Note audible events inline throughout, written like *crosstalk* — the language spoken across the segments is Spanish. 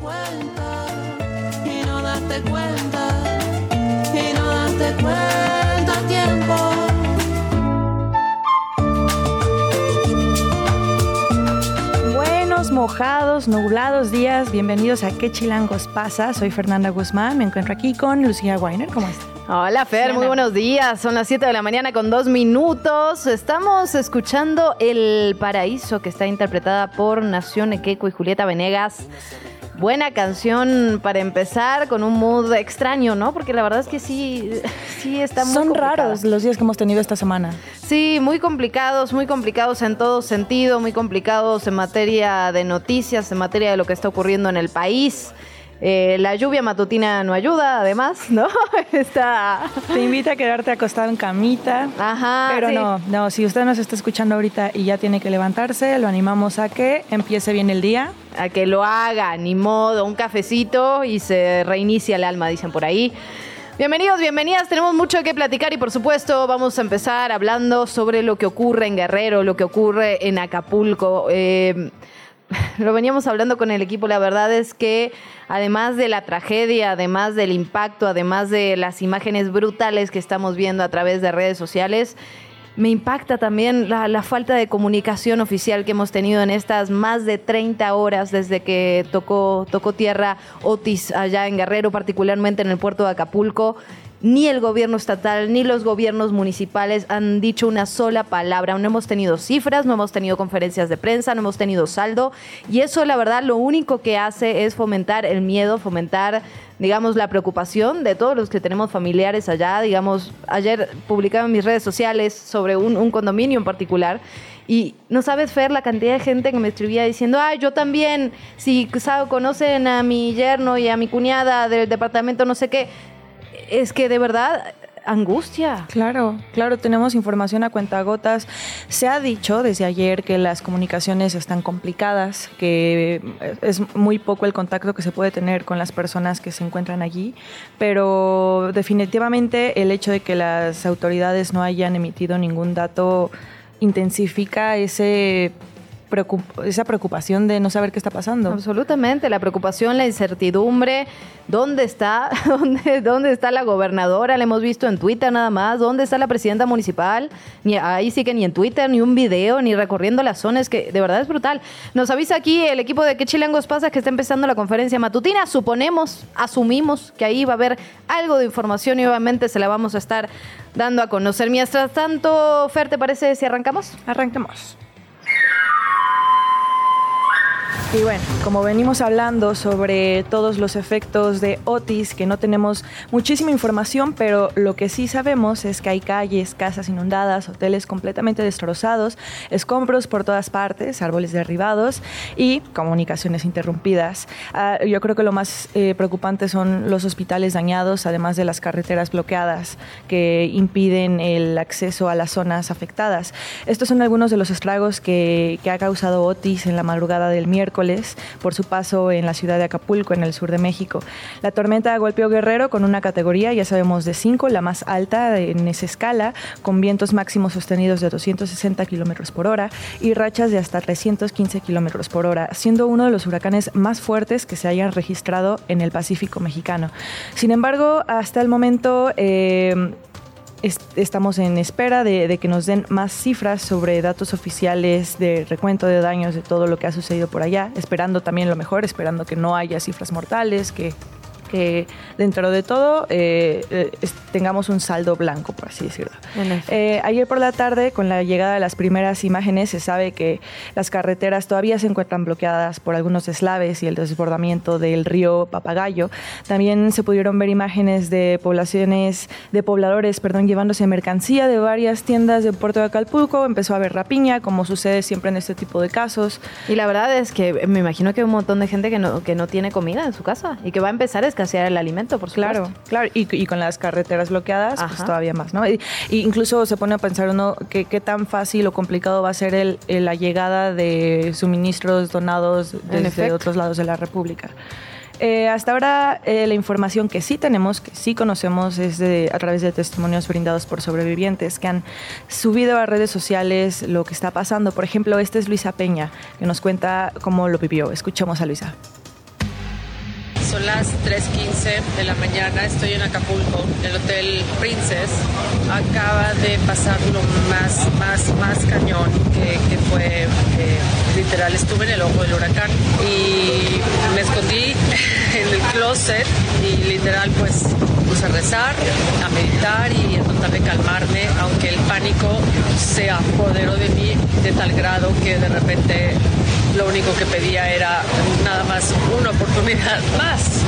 Cuenta, y no darte cuenta, y no darte cuenta a tiempo. Buenos, mojados, nublados días. Bienvenidos a ¿Qué chilangos pasa? Soy Fernanda Guzmán. Me encuentro aquí con Lucía Weiner. ¿Cómo estás? Hola Fer, muy buenos días. Son las 7 de la mañana con dos minutos. Estamos escuchando El Paraíso, que está interpretada por Nación Equeco y Julieta Venegas. Buena canción para empezar con un mood extraño, ¿no? Porque la verdad es que sí, sí está muy Son complicada. raros los días que hemos tenido esta semana. Sí, muy complicados, muy complicados en todo sentido, muy complicados en materia de noticias, en materia de lo que está ocurriendo en el país. Eh, la lluvia matutina no ayuda, además, ¿no? *laughs* Está... Te invita a quedarte acostado en camita. Ajá. Pero sí. no, no, si usted nos está escuchando ahorita y ya tiene que levantarse, lo animamos a que empiece bien el día. a que lo haga, ni modo, un cafecito y se reinicia el alma, dicen por ahí. Bienvenidos, bienvenidas, tenemos mucho que platicar y por supuesto vamos a empezar hablando sobre lo que ocurre en Guerrero, lo que ocurre en Acapulco. Eh, *laughs* lo veníamos hablando con el equipo, la verdad es que además de la tragedia, además del impacto, además de las imágenes brutales que estamos viendo a través de redes sociales, me impacta también la, falta de comunicación oficial que hemos tenido en estas más de 30 horas desde que tocó, tocó tierra Otis allá en Guerrero, particularmente en el puerto de Acapulco. Ni el gobierno estatal ni los gobiernos municipales han dicho una sola palabra. No hemos tenido cifras, no hemos tenido conferencias de prensa, no hemos tenido saldo. Y eso, la verdad, lo único que hace es fomentar el miedo, fomentar, digamos, la preocupación de todos los que tenemos familiares allá. Digamos, ayer publicaba en mis redes sociales sobre un, condominio en particular. Y no sabes, Fer, la cantidad de gente que me escribía diciendo, ay, yo también, si conocen a mi yerno y a mi cuñada del departamento, no sé qué. Es que de verdad, angustia. Claro, claro, tenemos información a cuentagotas. Se ha dicho desde ayer que las comunicaciones están complicadas, que es muy poco el contacto que se puede tener con las personas que se encuentran allí, pero definitivamente el hecho de que las autoridades no hayan emitido ningún dato intensifica ese preocup- esa preocupación de no saber qué está pasando. Absolutamente, la preocupación, la incertidumbre. ¿Dónde está? *laughs* ¿Dónde, ¿Dónde está la gobernadora? La hemos visto en Twitter nada más. ¿Dónde está la presidenta municipal? Ni ahí sí que ni en Twitter, ni un video, ni recorriendo las zonas, que de verdad es brutal. Nos avisa aquí el equipo de qué chilangos pasa que está empezando la conferencia matutina. Suponemos, asumimos que ahí va a haber algo de información y obviamente se la vamos a estar dando a conocer. Mientras tanto, Fer, ¿te parece si arrancamos? Arranquemos. Y bueno, como venimos hablando sobre todos los efectos de Otis, que no tenemos muchísima información, pero lo que sí sabemos es que hay calles, casas inundadas, hoteles completamente destrozados, escombros por todas partes, árboles derribados y comunicaciones interrumpidas. Ah, yo creo que lo más eh, preocupante son los hospitales dañados, además de las carreteras bloqueadas que impiden el acceso a las zonas afectadas. Estos son algunos de los estragos que ha causado Otis en la madrugada del miércoles por su paso en la ciudad de Acapulco, en el sur de México. La tormenta golpeó Guerrero con una categoría, ya sabemos, de 5, la más alta en esa escala, con vientos máximos sostenidos de 260 kilómetros por hora y rachas de hasta 315 kilómetros por hora, siendo uno de los huracanes más fuertes que se hayan registrado en el Pacífico mexicano. Sin embargo, hasta el momento. eh, est- estamos en espera de, de que nos den más cifras sobre datos oficiales de recuento de daños de todo lo que ha sucedido por allá, esperando también lo mejor, esperando que no haya cifras mortales, que que dentro de todo eh, eh, tengamos un saldo blanco, por así decirlo. Eh, ayer por la tarde, con la llegada de las primeras imágenes, se sabe que las carreteras todavía se encuentran bloqueadas por algunos deslaves y el desbordamiento del río Papagayo. También se pudieron ver imágenes de poblaciones, de pobladores, perdón, llevándose mercancía de varias tiendas de Puerto de Acapulco. Empezó a haber rapiña, como sucede siempre en este tipo de casos. Y la verdad es que me imagino que hay un montón de gente que no, que no tiene comida en su casa y que va a empezar a escasear el alimento, por supuesto. Claro, claro. Y, con las carreteras bloqueadas, pues todavía más, ¿no? Y, incluso se pone a pensar uno que, qué tan fácil o complicado va a ser el, la llegada de suministros donados desde otros lados de la República. Eh, hasta ahora eh, la información que sí tenemos, que sí conocemos, es de, a través de testimonios brindados por sobrevivientes que han subido a redes sociales lo que está pasando. Por ejemplo, este es Luisa Peña, que nos cuenta cómo lo vivió. Escuchemos a Luisa. Son las 3.15 de la mañana, estoy en Acapulco, en el Hotel Princess. Acaba de pasar lo más, más, más cañón que, fue, eh, literal, estuve en el ojo del huracán y me escondí *laughs* en el closet y literal pues puse a rezar, a meditar y a tratar de calmarme, aunque el pánico se apoderó de mí de tal grado que de repente lo único que pedía era nada más una oportunidad *laughs* más.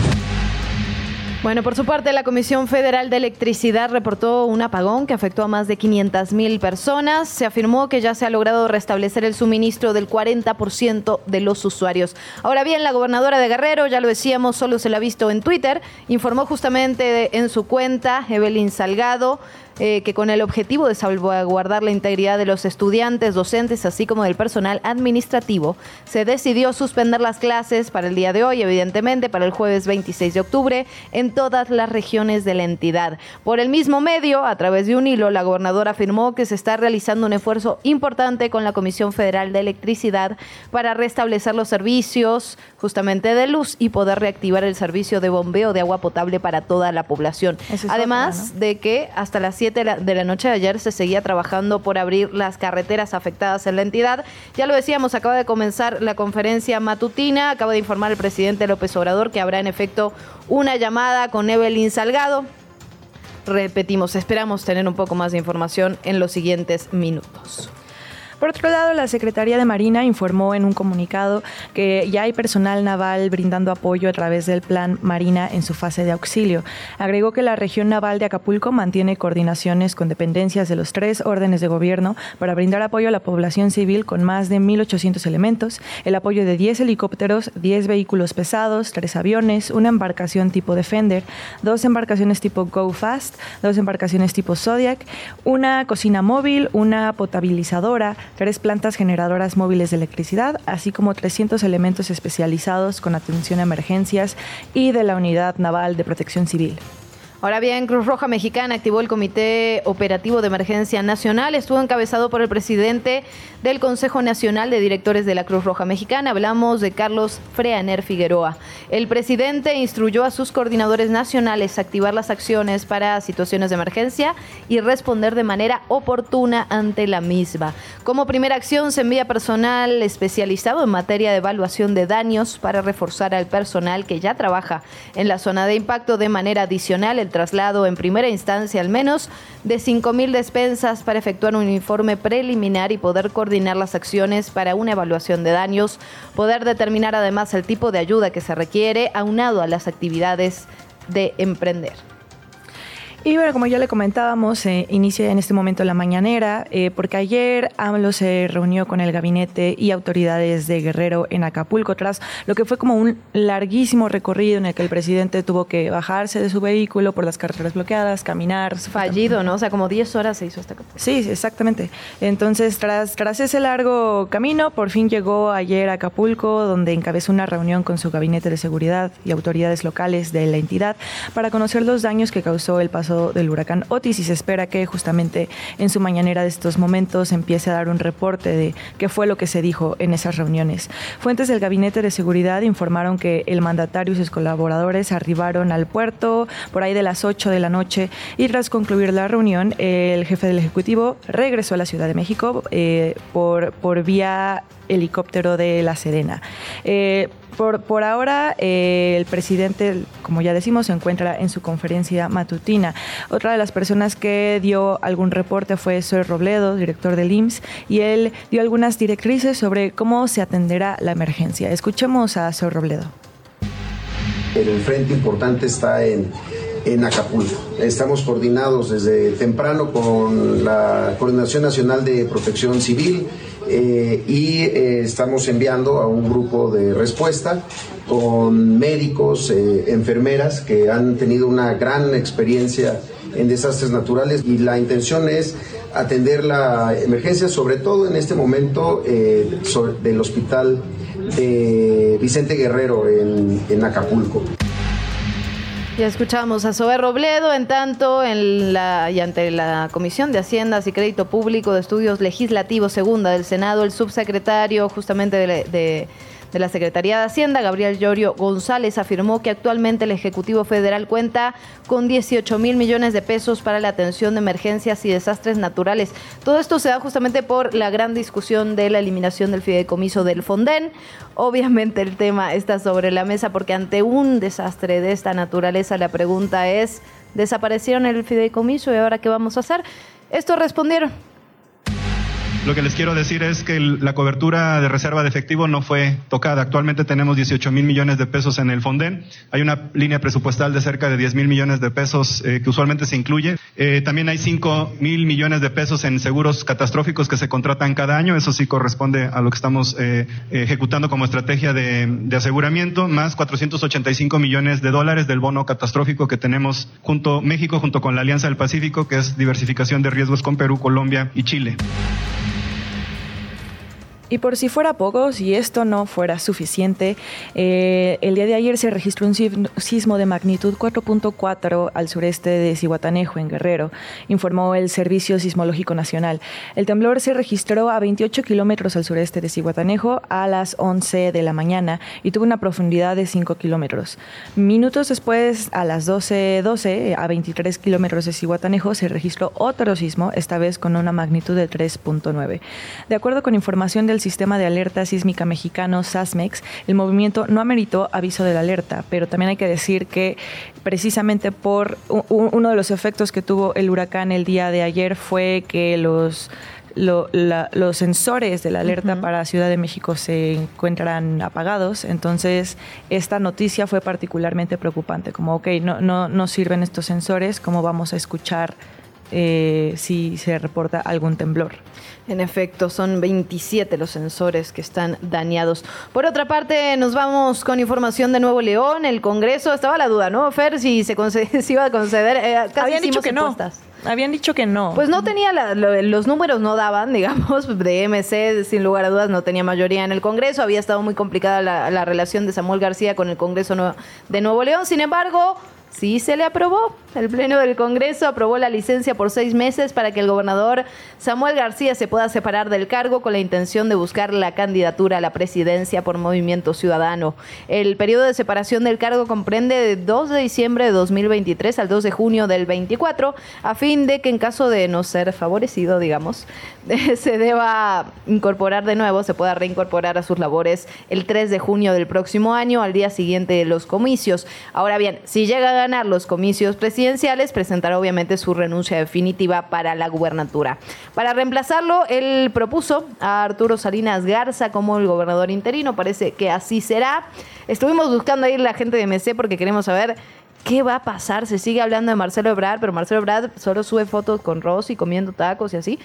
Bueno, por su parte, la Comisión Federal de Electricidad reportó un apagón que afectó a más de 500 mil personas. Se afirmó que ya se ha logrado restablecer el suministro del 40% de los usuarios. Ahora bien, la gobernadora de Guerrero, ya lo decíamos, solo se la ha visto en Twitter, informó justamente en su cuenta, Evelyn Salgado, eh, que con el objetivo de salvaguardar la integridad de los estudiantes, docentes, así como del personal administrativo, se decidió suspender las clases para el día de hoy, evidentemente para el jueves 26 de octubre, en todas las regiones de la entidad. Por el mismo medio, a través de un hilo, la gobernadora afirmó que se está realizando un esfuerzo importante con la Comisión Federal de Electricidad para restablecer los servicios justamente de luz y poder reactivar el servicio de bombeo de agua potable para toda la población. Además de que hasta las 7 de la noche de ayer se seguía trabajando por abrir las carreteras afectadas en la entidad. Ya lo decíamos, acaba de comenzar la conferencia matutina, acaba de informar el presidente López Obrador que habrá en efecto una llamada con Evelyn Salgado. Repetimos, esperamos tener un poco más de información en los siguientes minutos. Por otro lado, la Secretaría de Marina informó en un comunicado que ya hay personal naval brindando apoyo a través del Plan Marina en su fase de auxilio. Agregó que la región naval de Acapulco mantiene coordinaciones con dependencias de los tres órdenes de gobierno para brindar apoyo a la población civil con más de 1.800 elementos, el apoyo de 10 helicópteros, 10 vehículos pesados, 3 aviones, una embarcación tipo Defender, dos embarcaciones tipo Go Fast, dos embarcaciones tipo Zodiac, una cocina móvil, una potabilizadora, tres plantas generadoras móviles de electricidad, así como 300 elementos especializados con atención a emergencias y de la Unidad Naval de Protección Civil. Ahora bien, Cruz Roja Mexicana activó el Comité Operativo de Emergencia Nacional. Estuvo encabezado por el presidente del Consejo Nacional de Directores de la Cruz Roja Mexicana. Hablamos de Carlos Freaner Figueroa. El presidente instruyó a sus coordinadores nacionales activar las acciones para situaciones de emergencia y responder de manera oportuna ante la misma. Como primera acción, se envía personal especializado en materia de evaluación de daños para reforzar al personal que ya trabaja en la zona de impacto de manera adicional. Traslado en primera instancia al menos de 5.000 despensas para efectuar un informe preliminar y poder coordinar las acciones para una evaluación de daños, poder determinar además el tipo de ayuda que se requiere aunado a las actividades de emprender. Y bueno, como ya le comentábamos, eh, inicia en este momento la mañanera, eh, porque ayer AMLO se reunió con el gabinete y autoridades de Guerrero en Acapulco, tras lo que fue como un larguísimo recorrido en el que el presidente tuvo que bajarse de su vehículo por las carreteras bloqueadas, caminar. Fallido, ¿no? O sea, como 10 horas se hizo esta Sí, exactamente. Entonces, tras, tras ese largo camino, por fin llegó ayer a Acapulco, donde encabezó una reunión con su gabinete de seguridad y autoridades locales de la entidad para conocer los daños que causó el paso del huracán Otis y se espera que justamente en su mañanera de estos momentos empiece a dar un reporte de qué fue lo que se dijo en esas reuniones. Fuentes del Gabinete de Seguridad informaron que el mandatario y sus colaboradores arribaron al puerto por ahí de las 8 de la noche y tras concluir la reunión el jefe del Ejecutivo regresó a la Ciudad de México eh, por, por vía helicóptero de La Serena. Eh, Por, por ahora, eh, el presidente, como ya decimos, se encuentra en su conferencia matutina. Otra de las personas que dio algún reporte fue Soy Robledo, director del IMSS, y él dio algunas directrices sobre cómo se atenderá la emergencia. Escuchemos a Soy Robledo. El frente importante está en, en Acapulco. Estamos coordinados desde temprano con la Coordinación Nacional de Protección Civil eh, y eh, estamos enviando a un grupo de respuesta con médicos, eh, enfermeras que han tenido una gran experiencia en desastres naturales y la intención es atender la emergencia, sobre todo en este momento del hospital de Vicente Guerrero en, en Acapulco. Ya escuchamos a Sober Robledo, en tanto, en la, y ante la Comisión de Haciendas y Crédito Público de Estudios Legislativos Segunda del Senado, el subsecretario justamente de, de de la Secretaría de Hacienda, Gabriel Llorio González, afirmó que actualmente el Ejecutivo Federal cuenta con 18 mil millones de pesos para la atención de emergencias y desastres naturales. Todo esto se da justamente por la gran discusión de la eliminación del fideicomiso del Fonden. Obviamente el tema está sobre la mesa porque ante un desastre de esta naturaleza la pregunta es, ¿desaparecieron el fideicomiso y ahora qué vamos a hacer? Esto respondieron lo que les quiero decir es que la cobertura de reserva de efectivo no fue tocada. Actualmente tenemos 18 mil millones de pesos en el Fonden. Hay una línea presupuestal de cerca de 10 mil millones de pesos eh, que usualmente se incluye. Eh, también hay 5 mil millones de pesos en seguros catastróficos que se contratan cada año. Eso sí corresponde a lo que estamos eh, ejecutando como estrategia de, de, aseguramiento, más 485 millones de dólares del bono catastrófico que tenemos junto México, junto con la Alianza del Pacífico, que es diversificación de riesgos con Perú, Colombia y Chile. Y por si fuera poco, si esto no fuera suficiente, eh, el día de ayer se registró un sismo de magnitud 4.4 al sureste de Cihuatanejo, en Guerrero, informó el Servicio Sismológico Nacional. El temblor se registró a 28 kilómetros al sureste de Cihuatanejo a las 11 de la mañana y tuvo una profundidad de 5 kilómetros. Minutos después, a las 12.12, 12, a 23 kilómetros de Cihuatanejo, se registró otro sismo, esta vez con una magnitud de 3.9. De acuerdo con información del Sistema de Alerta Sísmica Mexicano, SASMEX, el movimiento no ameritó aviso de la alerta, pero también hay que decir que precisamente por uno de los efectos que tuvo el huracán el día de ayer fue que los los sensores de la alerta para Ciudad de México se encuentran apagados, entonces esta noticia fue particularmente preocupante, como, ok, no, no, no sirven estos sensores, ¿cómo vamos a escuchar eh, si se reporta algún temblor? En efecto, son 27 los sensores que están dañados. Por otra parte, nos vamos con información de Nuevo León. El Congreso, estaba la duda, ¿no, Fer? Si se, *laughs* iba a conceder. Eh, Habían dicho que no. Habían dicho que no. Pues no tenía, los números no daban, *laughs* digamos, de MC, sin lugar a dudas, no tenía mayoría en el Congreso. Había estado muy complicada la, la relación de Samuel García con el Congreso de Nuevo León. Sin embargo, sí se le aprobó. El Pleno del Congreso aprobó la licencia por seis meses para que el gobernador Samuel García se pueda separar del cargo con la intención de buscar la candidatura a la presidencia por Movimiento Ciudadano. El periodo de separación del cargo comprende de 2 de diciembre de 2023 al 2 de junio del 24, a fin de que en caso de no ser favorecido, digamos, *laughs* se deba incorporar de nuevo, se pueda reincorporar a sus labores el 3 de junio del próximo año, al día siguiente de los comicios. Ahora bien, si llega a ganar los comicios presidenciales, presidenciales, presentará obviamente su renuncia definitiva para la gubernatura. Para reemplazarlo, él propuso a Arturo Salinas Garza como el gobernador interino. Parece que así será. Estuvimos buscando ahí la gente de MC porque queremos saber ¿Qué va a pasar? Se sigue hablando de Marcelo Ebrard, pero Marcelo Ebrard solo sube fotos con Rosy comiendo tacos y así.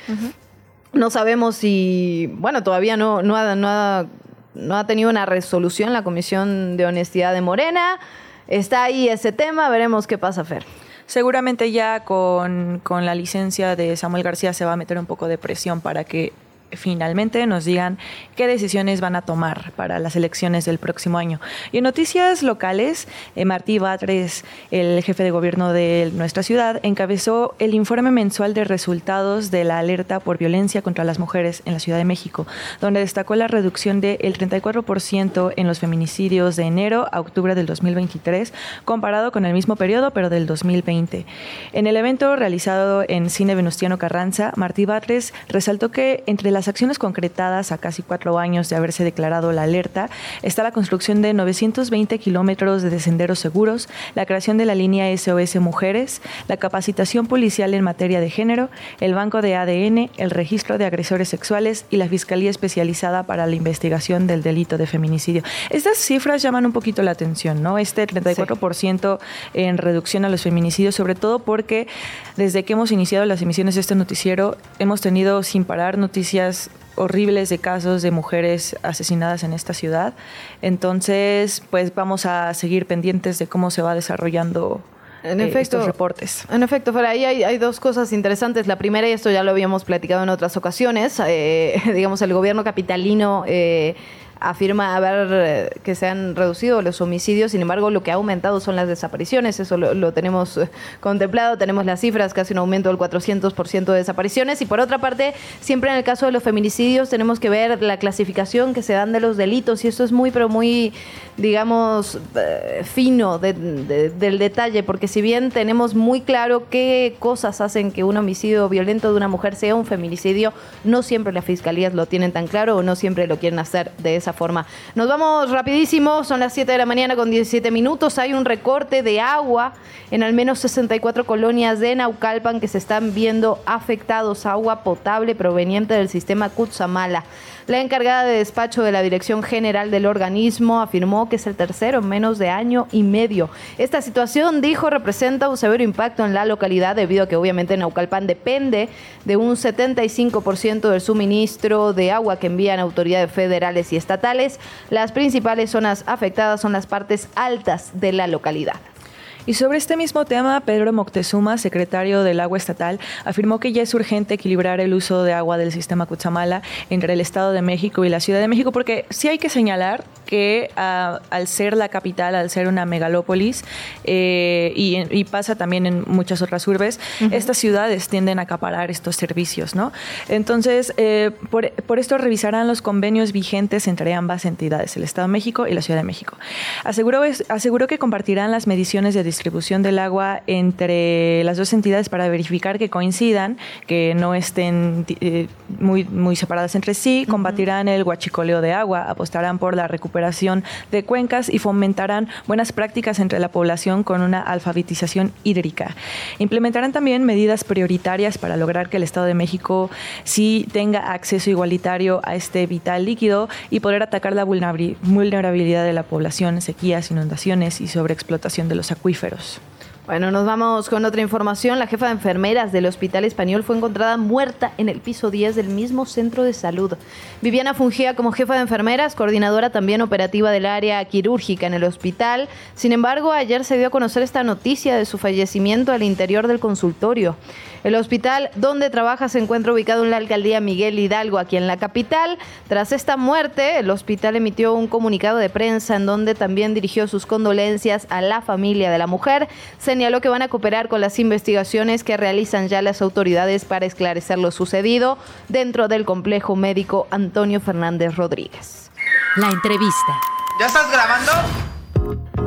No sabemos si, bueno, todavía no, no, ha, no, ha, no ha tenido una resolución la Comisión de Honestidad de Morena. Está ahí ese tema, veremos qué pasa, Fer. Seguramente ya con, con la licencia de Samuel García se va a meter un poco de presión para que finalmente nos digan qué decisiones van a tomar para las elecciones del próximo año. Y en noticias locales, eh, Martí Batres, el jefe de gobierno de nuestra ciudad, encabezó el informe mensual de resultados de la alerta por violencia contra las mujeres en la Ciudad de México, donde destacó la reducción del 34% en los feminicidios de enero a octubre del 2023, comparado con el mismo periodo, pero del 2020. En el evento realizado en Cine Venustiano Carranza, Martí Batres resaltó que entre las acciones concretadas a casi cuatro años de haberse declarado la alerta está la construcción de 920 kilómetros de senderos seguros, la creación de la línea SOS Mujeres, la capacitación policial en materia de género, el banco de ADN, el registro de agresores sexuales y la Fiscalía Especializada para la Investigación del Delito de Feminicidio. Estas cifras llaman un poquito la atención, ¿no? Este 34% en reducción a los feminicidios, sobre todo porque desde que hemos iniciado las emisiones de este noticiero, hemos tenido sin parar noticias horribles de casos de mujeres asesinadas en esta ciudad. Entonces, pues vamos a seguir pendientes de cómo se va desarrollando en eh, estos reportes. En efecto, por ahí hay, dos cosas interesantes. La primera, y esto ya lo habíamos platicado en otras ocasiones, eh, *laughs* digamos, el gobierno capitalino... Eh, afirma haber eh, que se han reducido los homicidios, sin embargo lo que ha aumentado son las desapariciones, eso lo, tenemos eh, contemplado, tenemos las cifras, casi un aumento del 400% de desapariciones y por otra parte, siempre en el caso de los feminicidios tenemos que ver la clasificación que se dan de los delitos y esto es muy, pero muy, digamos, eh, fino del detalle, porque si bien tenemos muy claro qué cosas hacen que un homicidio violento de una mujer sea un feminicidio, no siempre las fiscalías lo tienen tan claro o no siempre lo quieren hacer de esa Nos vamos rapidísimo, son las 7 de la mañana con 17 minutos. Hay un recorte de agua en al menos 64 colonias de Naucalpan que se están viendo afectados. Agua potable proveniente del sistema Kutsamala. La encargada de despacho de la Dirección General del organismo afirmó que es el tercero en menos de año y medio. Esta situación, dijo, representa un severo impacto en la localidad debido a que obviamente Naucalpan depende de un 75% del suministro de agua que envían autoridades federales y estatales. Las principales zonas afectadas son las partes altas de la localidad. Y sobre este mismo tema, Pedro Moctezuma, secretario del Agua Estatal, afirmó que ya es urgente equilibrar el uso de agua del sistema Cuchamala entre el Estado de México y la Ciudad de México, porque sí hay que señalar que ah, al ser la capital, al ser una megalópolis, eh, y, pasa también en muchas otras urbes, estas ciudades tienden a acaparar estos servicios, ¿no? Entonces, eh, por, por, esto revisarán los convenios vigentes entre ambas entidades, el Estado de México y la Ciudad de México. Aseguró, aseguró que compartirán las mediciones de distribución del agua entre las dos entidades para verificar que coincidan, que no estén eh, muy, muy separadas entre sí, combatirán el guachicoleo de agua, apostarán por la recuperación de cuencas y fomentarán buenas prácticas entre la población con una alfabetización hídrica. Implementarán también medidas prioritarias para lograr que el Estado de México sí tenga acceso igualitario a este vital líquido y poder atacar la vulnerabilidad de la población, sequías, inundaciones y sobreexplotación de los acuíferos. Bueno, nos vamos con otra información. La jefa de enfermeras del Hospital Español fue encontrada muerta en el piso 10 del mismo centro de salud. Viviana fungía como jefa de enfermeras, coordinadora también operativa del área quirúrgica en el hospital. Sin embargo, ayer se dio a conocer esta noticia de su fallecimiento al interior del consultorio. El hospital donde trabaja se encuentra ubicado en la alcaldía Miguel Hidalgo, aquí en la capital. Tras esta muerte, el hospital emitió un comunicado de prensa en donde también dirigió sus condolencias a la familia de la mujer. Señaló que van a cooperar con las investigaciones que realizan ya las autoridades para esclarecer lo sucedido dentro del complejo médico Antonio Fernández Rodríguez. La entrevista. ¿Ya estás grabando?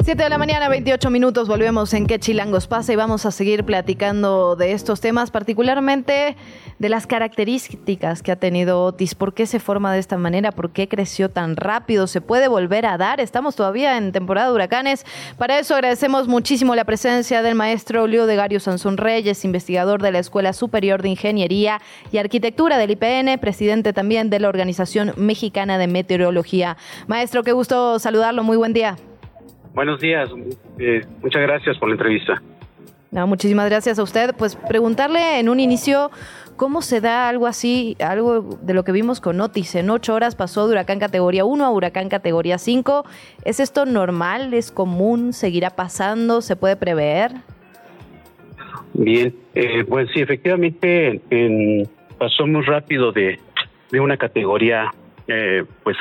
7 de la mañana, 28 minutos, volvemos en qué chilangos pasa y vamos a seguir platicando de estos temas, particularmente de las características que ha tenido Otis, por qué se forma de esta manera, por qué creció tan rápido, se puede volver a dar, estamos todavía en temporada de huracanes. Para eso agradecemos muchísimo la presencia del maestro Leo de Gario Sansón Reyes, investigador de la Escuela Superior de Ingeniería y Arquitectura del IPN, presidente también de la Organización Mexicana de Meteorología. Maestro, qué gusto saludarlo, muy buen día. Buenos días, eh, muchas gracias por la entrevista. No, muchísimas gracias a usted. Pues preguntarle en un inicio cómo se da algo así, algo de lo que vimos con Otis. En ocho horas pasó de huracán categoría 1 a huracán categoría 5. ¿Es esto normal? ¿Es común? ¿Seguirá pasando? ¿Se puede prever? Bien, eh, pues sí, efectivamente pasó muy rápido de, de una categoría, eh, pues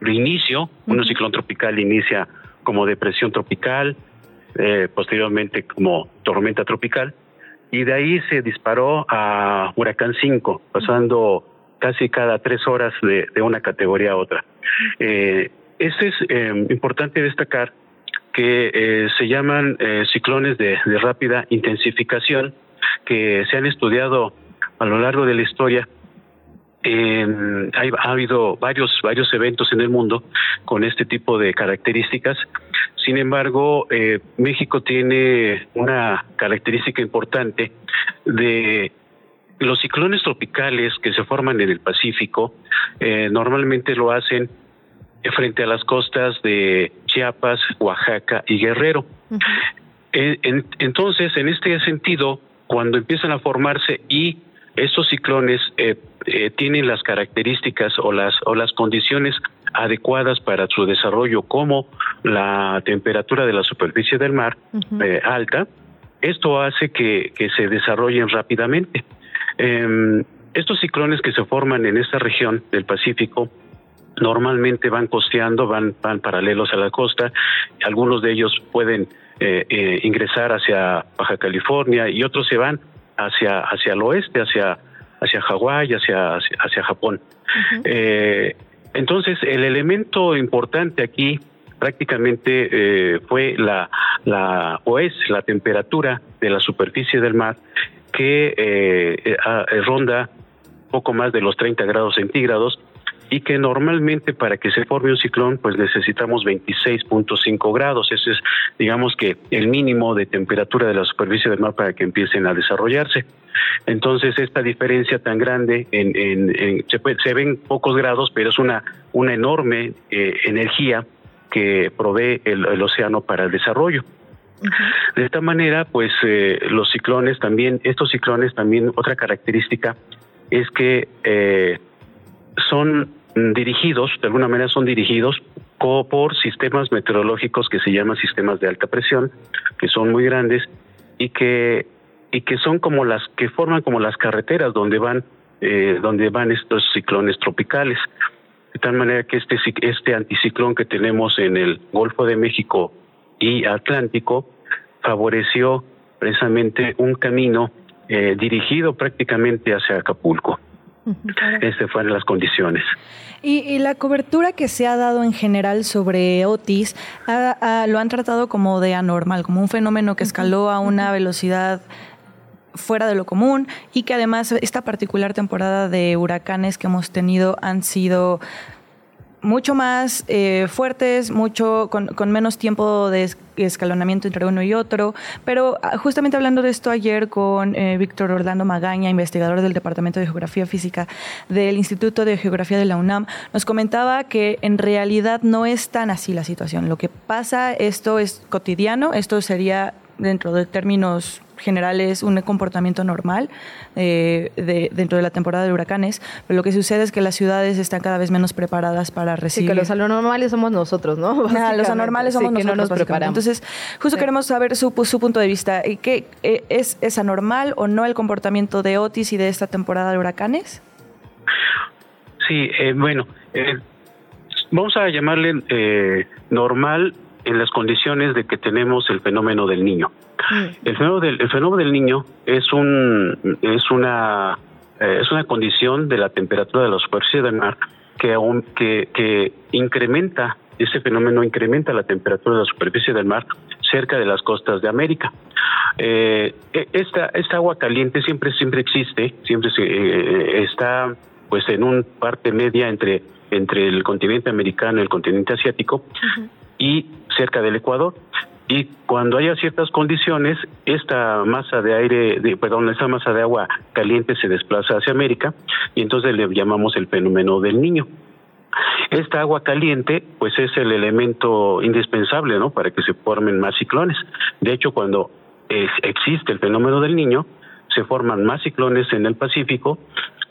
reinicio, un ciclón tropical inicia como depresión tropical, eh, posteriormente como tormenta tropical, y de ahí se disparó a huracán 5, pasando casi cada tres horas de, una categoría a otra. Eh, este es eh, importante destacar que eh, se llaman ciclones de, de rápida intensificación que se han estudiado a lo largo de la historia ha habido varios, varios eventos en el mundo con este tipo de características. Sin embargo, eh, México tiene una característica importante de los ciclones tropicales que se forman en el Pacífico, eh, normalmente lo hacen frente a las costas de Chiapas, Oaxaca y Guerrero. entonces, en este sentido, cuando empiezan a formarse y estos ciclones eh, eh, tienen las características o las o las condiciones adecuadas para su desarrollo como la temperatura de la superficie del mar eh, alta. Esto hace que, que, se desarrollen rápidamente. Em, estos ciclones que se forman en esta región del Pacífico normalmente van costeando van van paralelos a la costa. Algunos de ellos pueden ingresar hacia Baja California y otros se van hacia, hacia el oeste, hacia, hacia Hawái, hacia, hacia, Japón. eh, entonces, el elemento importante aquí prácticamente eh, fue la, la, o es la temperatura de la superficie del mar que eh, eh ronda poco más de los 30 grados centígrados y que normalmente para que se forme un ciclón pues necesitamos 26.5 grados. Ese es digamos que el mínimo de temperatura de la superficie del mar para que empiecen a desarrollarse. Entonces esta diferencia tan grande en, en, se, se, ven pocos grados, pero es una una enorme eh, energía que provee el, el, océano para el desarrollo. De esta manera, pues eh, los ciclones también, estos ciclones también otra característica es que eh, son dirigidos, de alguna manera son dirigidos por sistemas meteorológicos que se llaman sistemas de alta presión, que son muy grandes y que y que son como las que forman como las carreteras donde van eh, donde van estos ciclones tropicales. De tal manera que este este anticiclón que tenemos en el Golfo de México y Atlántico favoreció precisamente un camino eh, dirigido prácticamente hacia Acapulco este fueron las condiciones. Y, la cobertura que se ha dado en general sobre Otis lo han tratado como de anormal, como un fenómeno que escaló a una velocidad fuera de lo común y que además esta particular temporada de huracanes que hemos tenido han sido mucho más eh, fuertes, mucho con, menos tiempo de escalonamiento entre uno y otro. Pero ah, justamente hablando de esto ayer con eh, Víctor Orlando Magaña, investigador del Departamento de Geografía Física del Instituto de Geografía de la UNAM, nos comentaba que en realidad no es tan así la situación. Lo que pasa, esto es cotidiano, esto sería dentro de términos generales un comportamiento normal eh, de, dentro de la temporada de huracanes, pero lo que sucede es que las ciudades están cada vez menos preparadas para recibir. Sí, que los anormales somos nosotros, ¿no? *laughs* los anormales somos nosotros. Que no nos preparamos. Entonces, justo queremos saber su, su, punto de vista. ¿Qué, eh, es, ¿Es anormal o no el comportamiento de Otis y de esta temporada de huracanes? Sí, eh, bueno, vamos a llamarle normal en las condiciones de que tenemos el fenómeno del niño. El fenómeno del, el fenómeno del niño es un es una eh, es una condición de la temperatura de la superficie del mar que aún que, que incrementa ese fenómeno incrementa la temperatura de la superficie del mar cerca de las costas de América. Eh, e, esta, esta agua caliente siempre siempre existe, siempre se, eh, está pues en un parte media entre entre el continente americano y el continente asiático y cerca del Ecuador. Y cuando haya ciertas condiciones, esta masa de aire, de, perdón, esa masa de agua caliente se desplaza hacia América y entonces le llamamos el fenómeno del niño. Esta agua caliente, pues es el elemento indispensable, ¿no? Para que se formen más ciclones. De hecho, cuando existe el fenómeno del niño, se forman más ciclones en el Pacífico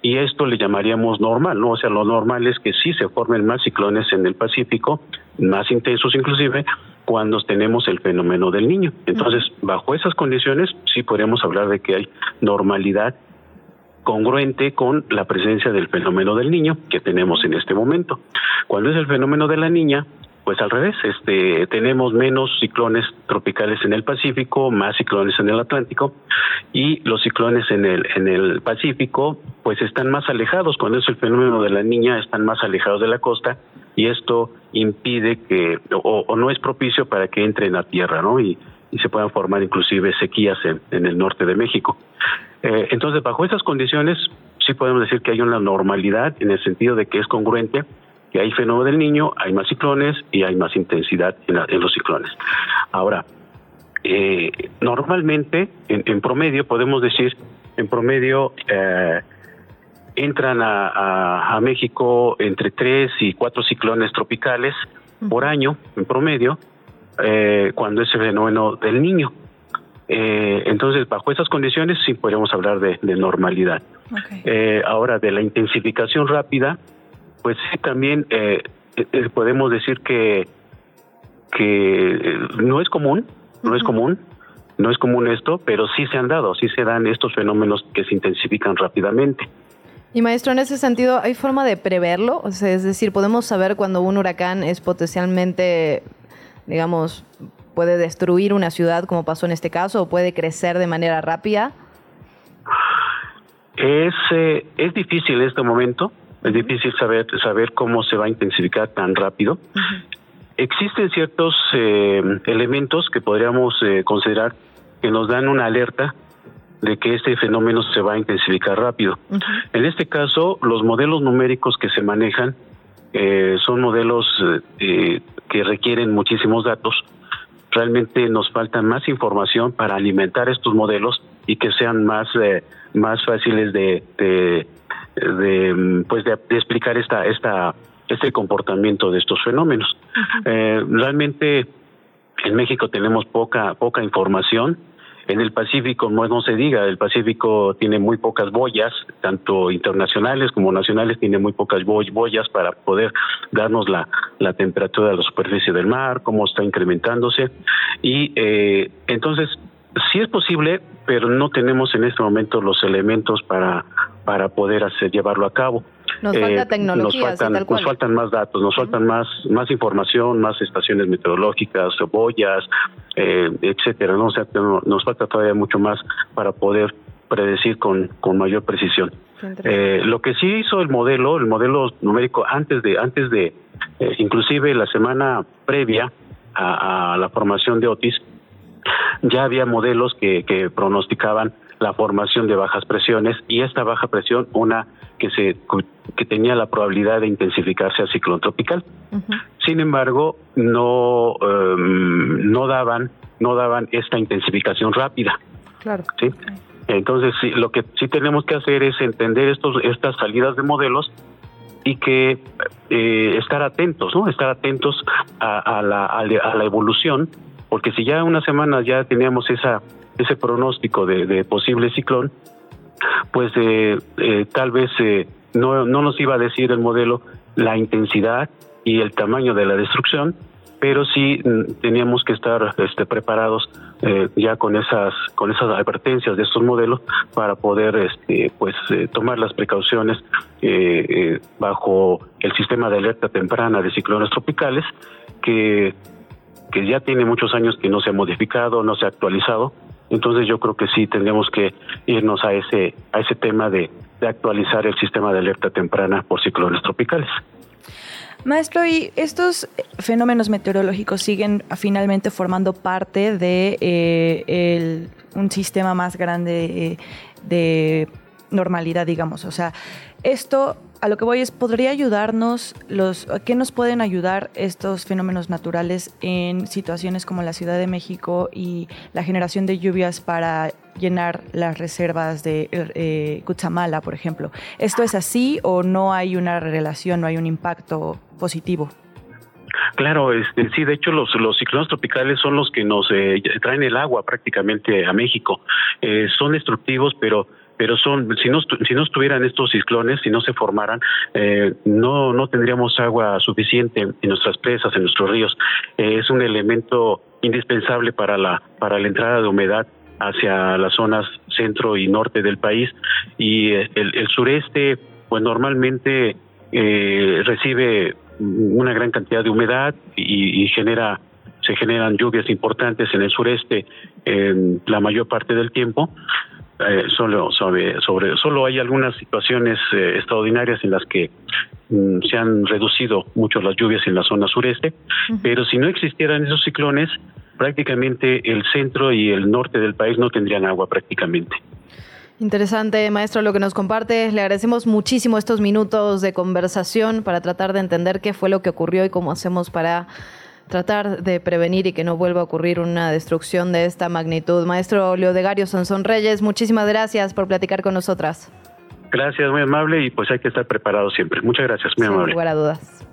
y esto le llamaríamos normal, ¿no? O sea, lo normal es que sí se formen más ciclones en el Pacífico, más intensos inclusive, cuando tenemos el fenómeno del niño. Entonces, bajo esas condiciones, sí podríamos hablar de que hay normalidad congruente con la presencia del fenómeno del niño que tenemos en este momento. Cuando es el fenómeno de la niña, pues al revés, este, tenemos menos ciclones tropicales en el Pacífico, más ciclones en el Atlántico y los ciclones en el en el Pacífico pues están más alejados, cuando es el fenómeno de la niña están más alejados de la costa y esto impide que o, no es propicio para que entren a tierra, ¿no? Y, y se puedan formar inclusive sequías en, en el norte de México. Eh, entonces, bajo esas condiciones, sí podemos decir que hay una normalidad en el sentido de que es congruente que hay fenómeno del niño, hay más ciclones y hay más intensidad en, los ciclones. Ahora, eh, normalmente, en, promedio, podemos decir, en promedio, eh, entran a, México entre tres y cuatro ciclones tropicales por año, en promedio, eh, cuando es el fenómeno del niño. Eh, entonces, bajo esas condiciones sí podríamos hablar de, normalidad. Eh, ahora, de la intensificación rápida, pues sí, también eh, podemos decir que, que no es común, no es común, no es común esto, pero sí se han dado, sí se dan estos fenómenos que se intensifican rápidamente. Y maestro, en ese sentido, ¿hay forma de preverlo? O sea, es decir, ¿podemos saber cuando un huracán es potencialmente, digamos, puede destruir una ciudad como pasó en este caso o puede crecer de manera rápida? Es, eh, es difícil en este momento, es difícil saber, saber cómo se va a intensificar tan rápido. Existen ciertos eh, elementos que podríamos eh, considerar que nos dan una alerta de que este fenómeno se va a intensificar rápido. En este caso, los modelos numéricos que se manejan son modelos que requieren muchísimos datos realmente nos falta más información para alimentar estos modelos y que sean más eh, más fáciles de, de, pues de, explicar esta esta este comportamiento de estos fenómenos. Eh, realmente en México tenemos poca poca información en el Pacífico, no, se diga, el Pacífico tiene muy pocas boyas, tanto internacionales como nacionales, tiene muy pocas boyas para poder darnos la, la temperatura de la superficie del mar, cómo está incrementándose. Y eh, entonces, sí es posible, pero no tenemos en este momento los elementos para, para poder hacer llevarlo a cabo. Nos falta eh, tecnología, nos faltan, nos faltan más datos, nos faltan más más información, más estaciones meteorológicas, boyas, eh, etcétera. ¿no? O sea, nos falta todavía mucho más para poder predecir con, con mayor precisión. Eh, lo que sí hizo el modelo, el modelo numérico antes de antes de eh, inclusive la semana previa a, la formación de Otis, ya había modelos que, que pronosticaban la formación de bajas presiones y esta baja presión una que se que tenía la probabilidad de intensificarse a ciclón tropical. Sin embargo, no em, no daban no daban esta intensificación rápida. Claro. ¿sí? Entonces, sí, lo que sí tenemos que hacer es entender estos estas salidas de modelos y que eh, estar atentos, ¿no? Estar atentos a, la, a, la, evolución, porque si ya unas semanas ya teníamos esa ese pronóstico de, posible ciclón, pues eh, eh, tal vez eh, no, no nos iba a decir el modelo la intensidad y el tamaño de la destrucción, pero sí mm, teníamos que estar este, preparados ya con esas con esas advertencias de estos modelos para poder este, pues tomar las precauciones bajo el sistema de alerta temprana de ciclones tropicales que que ya tiene muchos años que no se ha modificado, no se ha actualizado entonces yo creo que sí tendríamos que irnos a ese a ese tema de, actualizar el sistema de alerta temprana por ciclones tropicales. Maestro, ¿y estos fenómenos meteorológicos siguen finalmente formando parte de eh, un sistema más grande de normalidad, digamos? O sea, esto a lo que voy es, ¿podría ayudarnos los, qué nos pueden ayudar estos fenómenos naturales en situaciones como la Ciudad de México y la generación de lluvias para llenar las reservas de eh, por ejemplo? ¿Esto es así o no hay una relación, no hay un impacto positivo? Claro, este, sí, de hecho los, los ciclones tropicales son los que nos eh, traen el agua prácticamente a México. Eh, son destructivos, pero pero son si no si no estuvieran estos ciclones si no se formaran eh, no no tendríamos agua suficiente en nuestras presas en nuestros ríos. Eh, es un elemento indispensable para la para la entrada de humedad hacia las zonas centro y norte del país. Y eh, el, sureste pues normalmente recibe una gran cantidad de humedad y, y genera se generan lluvias importantes en el sureste en la mayor parte del tiempo eh, solo sobre, sobre solo hay algunas situaciones eh, extraordinarias en las que mm, se han reducido mucho las lluvias en la zona sureste, pero si no existieran esos ciclones, prácticamente el centro y el norte del país no tendrían agua prácticamente. Interesante, maestro, lo que nos comparte. Le agradecemos muchísimo estos minutos de conversación para tratar de entender qué fue lo que ocurrió y cómo hacemos para tratar de prevenir y que no vuelva a ocurrir una destrucción de esta magnitud. Maestro Leodegario Sansón Reyes, muchísimas gracias por platicar con nosotras. Gracias, muy amable y pues hay que estar preparado siempre. Muchas gracias, muy Sin amable. lugar a dudas.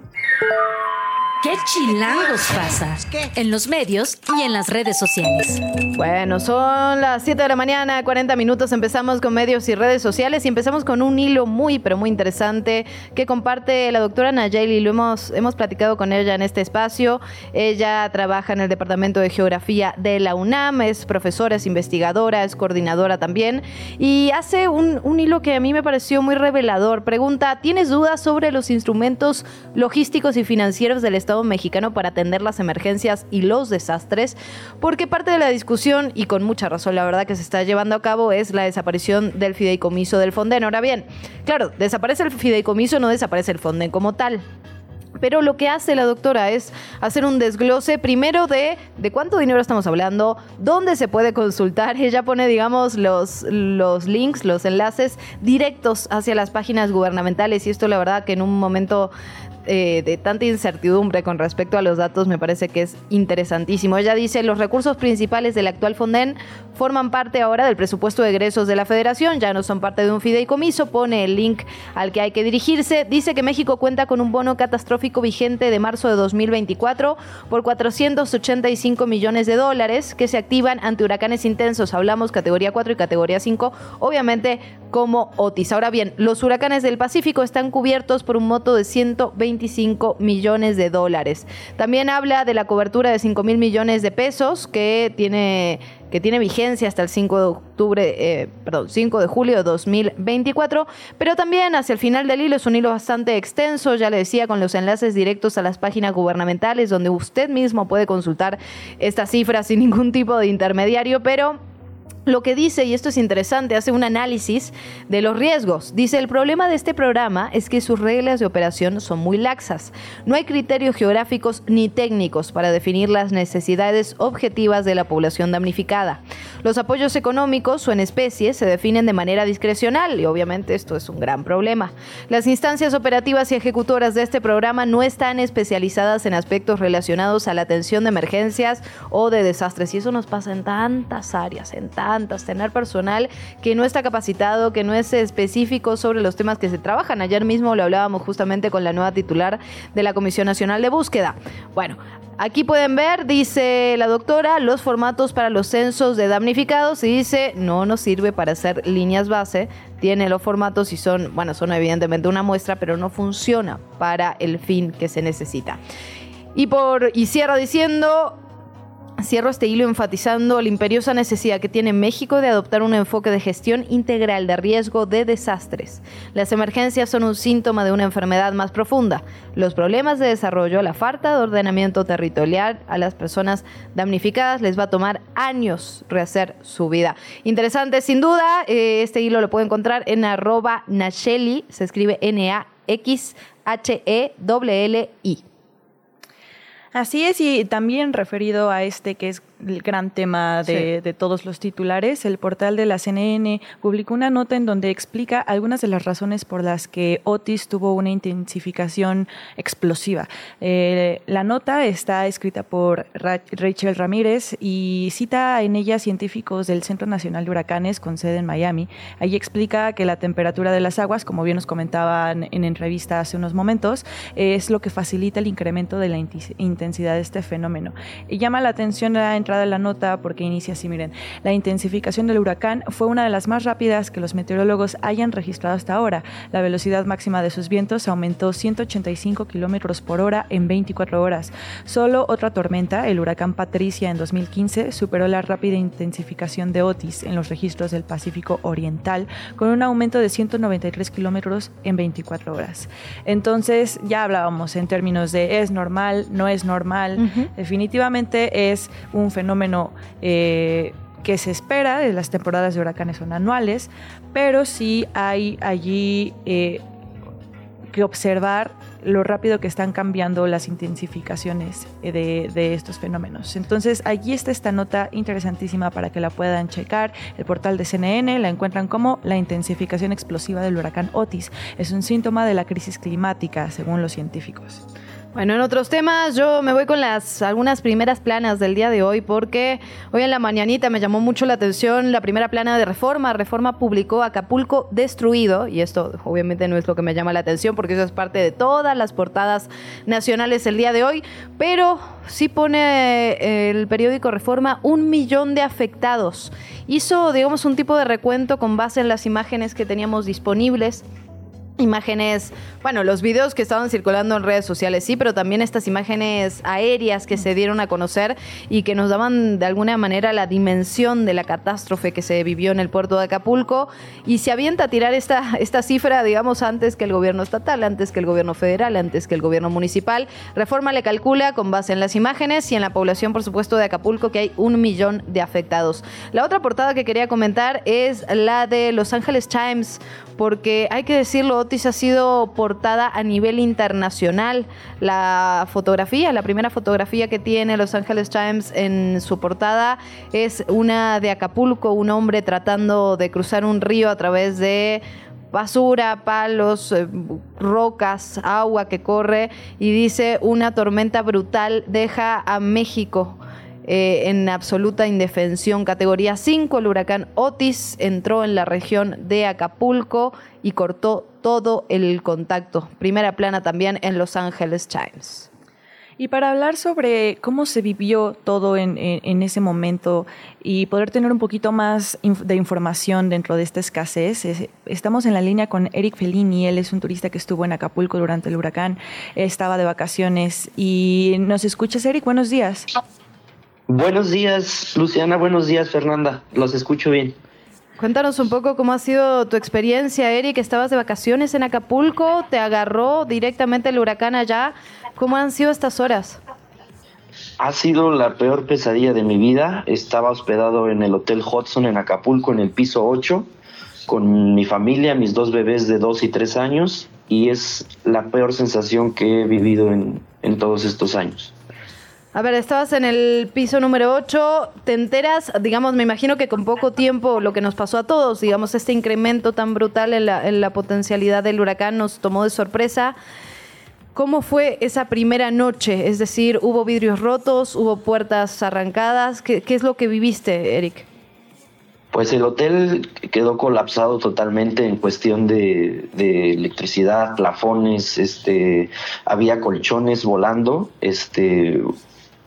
¿Qué chilangos pasa? En los medios y en las redes sociales. Bueno, son las 7 de la mañana, 40 minutos. Empezamos con medios y redes sociales y empezamos con un hilo muy, pero muy interesante que comparte la doctora Nayeli. Lo hemos, hemos platicado con ella en este espacio. Ella trabaja en el Departamento de Geografía de la UNAM, es profesora, es investigadora, es coordinadora también y hace un, un hilo que a mí me pareció muy revelador. Pregunta, ¿tienes dudas sobre los instrumentos logísticos y financieros del Estado mexicano para atender las emergencias y los desastres? Porque parte de la discusión, y con mucha razón la verdad que se está llevando a cabo, es la desaparición del fideicomiso del Fonden. Ahora bien, claro, desaparece el fideicomiso, no desaparece el Fonden como tal. Pero lo que hace la doctora es hacer un desglose primero de de cuánto dinero estamos hablando, dónde se puede consultar. *laughs* Ella pone, digamos, los, los links, los enlaces directos hacia las páginas gubernamentales y esto la verdad que en un momento eh, de tanta incertidumbre con respecto a los datos me parece que es interesantísimo. Ella dice, los recursos principales del actual Fonden forman parte ahora del presupuesto de egresos de la federación, ya no son parte de un fideicomiso, pone el link al que hay que dirigirse. Dice que México cuenta con un bono catastrófico vigente de marzo de 2024 por 485 millones de dólares que se activan ante huracanes intensos. Hablamos categoría 4 y categoría 5, obviamente como Otis. Ahora bien, los huracanes del Pacífico están cubiertos por un monto de 125 millones de dólares. También habla de la cobertura de 5 mil millones de pesos que tiene que tiene vigencia hasta el 5 de octubre, eh, perdón, 5 de julio de 2024, pero también hacia el final del hilo es un hilo bastante extenso, ya le decía, con los enlaces directos a las páginas gubernamentales donde usted mismo puede consultar estas cifras sin ningún tipo de intermediario, pero lo que dice, y esto es interesante, hace un análisis de los riesgos. Dice, el problema de este programa es que sus reglas de operación son muy laxas. No hay criterios geográficos ni técnicos para definir las necesidades objetivas de la población damnificada. Los apoyos económicos o en especie se definen de manera discrecional y obviamente esto es un gran problema. Las instancias operativas y ejecutoras de este programa no están especializadas en aspectos relacionados a la atención de emergencias o de desastres y eso nos pasa en tantas áreas, en tantas tener personal que no está capacitado, que no es específico sobre los temas que se trabajan. Ayer mismo lo hablábamos justamente con la nueva titular de la Comisión Nacional de Búsqueda. Bueno, Aquí pueden ver, dice la doctora, los formatos para los censos de damnificados y dice, no nos sirve para hacer líneas base, tiene los formatos y son, bueno, son evidentemente una muestra, pero no funciona para el fin que se necesita. Y, por, cierra diciendo, Cierro este hilo enfatizando la imperiosa necesidad que tiene México de adoptar un enfoque de gestión integral de riesgo de desastres. Las emergencias son un síntoma de una enfermedad más profunda. Los problemas de desarrollo, la falta de ordenamiento territorial a las personas damnificadas les va a tomar años rehacer su vida. Interesante, sin duda. eh, Este hilo lo puede encontrar en arroba Nacheli, se escribe N-A-X-H-E-L-L-I. Así es, y también referido a este que es el gran tema de, Sí. de todos los titulares, el portal de la CNN publicó una nota en donde explica algunas de las razones por las que Otis tuvo una intensificación explosiva. Eh, la nota está escrita por Ra- Rachel Ramírez y cita en ella científicos del Centro Nacional de Huracanes con sede en Miami. Ahí explica que la temperatura de las aguas, como bien nos comentaban en entrevista hace unos momentos, es lo que facilita el incremento de la intensidad de este fenómeno. Y llama la atención la entrada de la nota porque inicia así, miren, la intensificación del huracán fue una de las más rápidas que los meteorólogos hayan registrado hasta ahora. La velocidad máxima de sus vientos aumentó 185 kilómetros por hora en 24 horas. Solo otra tormenta, el huracán Patricia en 2015, superó la rápida intensificación de Otis en los registros del Pacífico Oriental, con un aumento de 193 kilómetros en 24 horas. Entonces, ya hablábamos en términos de es normal, no es normal. Definitivamente es un fenómeno eh, que se espera, las temporadas de huracanes son anuales, pero sí hay allí eh, que observar lo rápido que están cambiando las intensificaciones de, de estos fenómenos. Entonces, allí está esta nota interesantísima para que la puedan checar. El portal de CNN la encuentran como la intensificación explosiva del huracán Otis. Es un síntoma de la crisis climática, según los científicos. Bueno, en otros temas, yo me voy con las algunas primeras planas del día de hoy porque hoy en la mañanita me llamó mucho la atención la primera plana de Reforma. Reforma publicó Acapulco destruido y esto obviamente no es lo que me llama la atención porque eso es parte de todas las portadas nacionales el día de hoy, pero sí pone eh, el periódico Reforma un millón de afectados. Hizo, digamos, un tipo de recuento con base en las imágenes que teníamos disponibles imágenes, bueno, los videos que estaban circulando en redes sociales, sí, pero también estas imágenes aéreas que se dieron a conocer y que nos daban de alguna manera la dimensión de la catástrofe que se vivió en el puerto de Acapulco y se avienta a tirar esta, esta cifra, digamos, antes que el gobierno estatal, antes que el gobierno federal, antes que el gobierno municipal. Reforma le calcula con base en las imágenes y en la población, por supuesto, de Acapulco, que hay un millón de afectados. La otra portada que quería comentar es la de Los Angeles Times, porque hay que decirlo, Otis ha sido portada a nivel internacional. La fotografía, la primera fotografía que tiene Los Angeles Times en su portada es una de Acapulco, un hombre tratando de cruzar un río a través de basura, palos, eh, rocas, agua que corre y dice una tormenta brutal deja a México eh, en absoluta indefensión. Categoría 5, el huracán Otis entró en la región de Acapulco y cortó todo el contacto. Primera plana también en Los Angeles Times. Y para hablar sobre cómo se vivió todo en, ese momento y poder tener un poquito más de información dentro de esta escasez, estamos en la línea con Eric Fellini. Él es un turista que estuvo en Acapulco durante el huracán, estaba de vacaciones y nos escuchas, Eric. Buenos días. Buenos días, Luciana. Buenos días, Fernanda. Los escucho bien. Cuéntanos un poco cómo ha sido tu experiencia, Eric. Estabas de vacaciones en Acapulco, te agarró directamente el huracán allá. ¿Cómo han sido estas horas? Ha sido la peor pesadilla de mi vida. Estaba hospedado en el Hotel Hudson en Acapulco, en el piso 8, con mi familia, mis dos bebés de 2 y 3 años, y es la peor sensación que he vivido en, en todos estos años. A ver, estabas en el piso número 8, te enteras, digamos, me imagino que con poco tiempo lo que nos pasó a todos, digamos, este incremento tan brutal en la, en la potencialidad del huracán nos tomó de sorpresa. ¿Cómo fue esa primera noche? Es decir, ¿hubo vidrios rotos? ¿Hubo puertas arrancadas? ¿Qué, es lo que viviste, Eric? Pues el hotel quedó colapsado totalmente en cuestión de, de, electricidad, plafones, este, había colchones volando, este,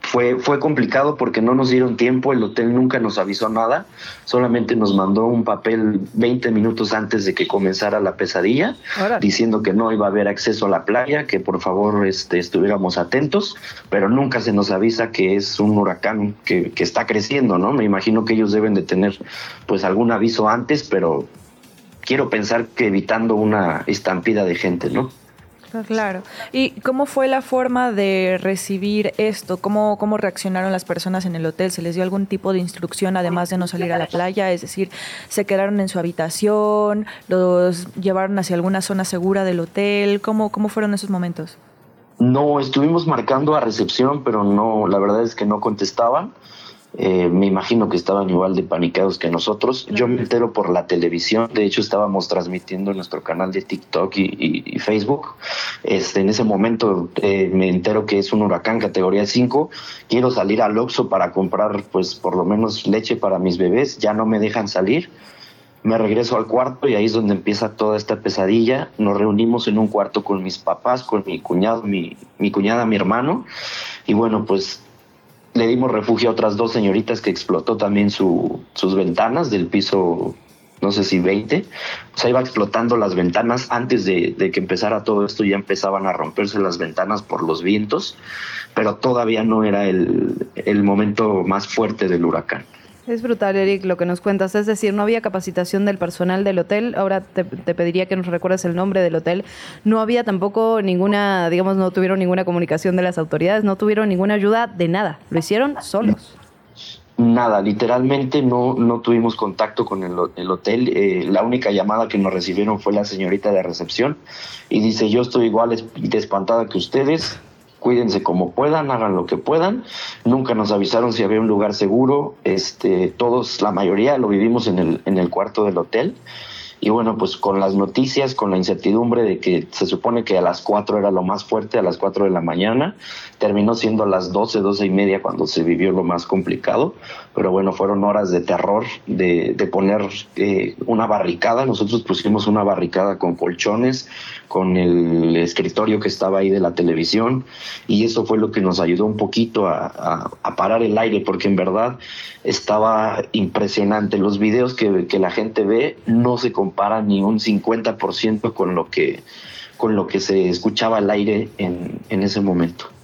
fue, fue complicado porque no nos dieron tiempo, el hotel nunca nos avisó nada, solamente nos mandó un papel 20 minutos antes de que comenzara la pesadilla, diciendo que no iba a haber acceso a la playa, que por favor este, estuviéramos atentos, pero nunca se nos avisa que es un huracán que, que está creciendo, ¿no? Me imagino que ellos deben de tener pues algún aviso antes, pero quiero pensar que evitando una estampida de gente, ¿no? Claro. ¿Y cómo fue la forma de recibir esto? ¿Cómo, ¿Cómo reaccionaron las personas en el hotel? ¿Se les dio algún tipo de instrucción además de no salir a la playa? Es decir, ¿se quedaron en su habitación? ¿Los llevaron hacia alguna zona segura del hotel? ¿Cómo, cómo fueron esos momentos? No, estuvimos marcando a recepción, pero no, la verdad es que no contestaban. Eh, me imagino que estaban igual de panicados que nosotros. Yo me entero por la televisión, de hecho estábamos transmitiendo en nuestro canal de TikTok y, Facebook. Este, en ese momento eh, me entero que es un huracán categoría 5. Quiero salir al Oxxo para comprar pues por lo menos leche para mis bebés, ya no me dejan salir. Me regreso al cuarto y ahí es donde empieza toda esta pesadilla. Nos reunimos en un cuarto con mis papás, con mi cuñado, mi, mi cuñada, mi hermano. Y bueno, pues le dimos refugio a otras dos señoritas que explotó también su, sus ventanas del piso, no sé si 20. O sea, iba explotando las ventanas antes de, de, que empezara todo esto, ya empezaban a romperse las ventanas por los vientos, pero todavía no era el, el momento más fuerte del huracán. Es brutal, Eric, lo que nos cuentas. Es decir, no había capacitación del personal del hotel. Ahora te, pediría que nos recuerdes el nombre del hotel. No había tampoco ninguna, digamos, no tuvieron ninguna comunicación de las autoridades, no tuvieron ninguna ayuda de nada. Lo hicieron solos. nada, literalmente no, no tuvimos contacto con el, el hotel. Eh, la única llamada que nos recibieron fue la señorita de recepción y dice, yo estoy igual de espantada que ustedes, cuídense como puedan, hagan lo que puedan. Nunca nos avisaron si había un lugar seguro. Este, todos, la mayoría lo vivimos en el, en el cuarto del hotel. Y bueno, pues con las noticias, con la incertidumbre de que se supone que a las 4 era lo más fuerte, a las 4 de la mañana, terminó siendo a las 12, 12 y media cuando se vivió lo más complicado. Pero bueno, fueron horas de terror, de, de poner eh, una barricada. Nosotros pusimos una barricada con colchones, con el escritorio que estaba ahí de la televisión y eso fue lo que nos ayudó un poquito a, parar el aire porque en verdad estaba impresionante. Los videos que, que la gente ve no se comparan ni un 50% con lo que con lo que se escuchaba al aire en, en ese momento.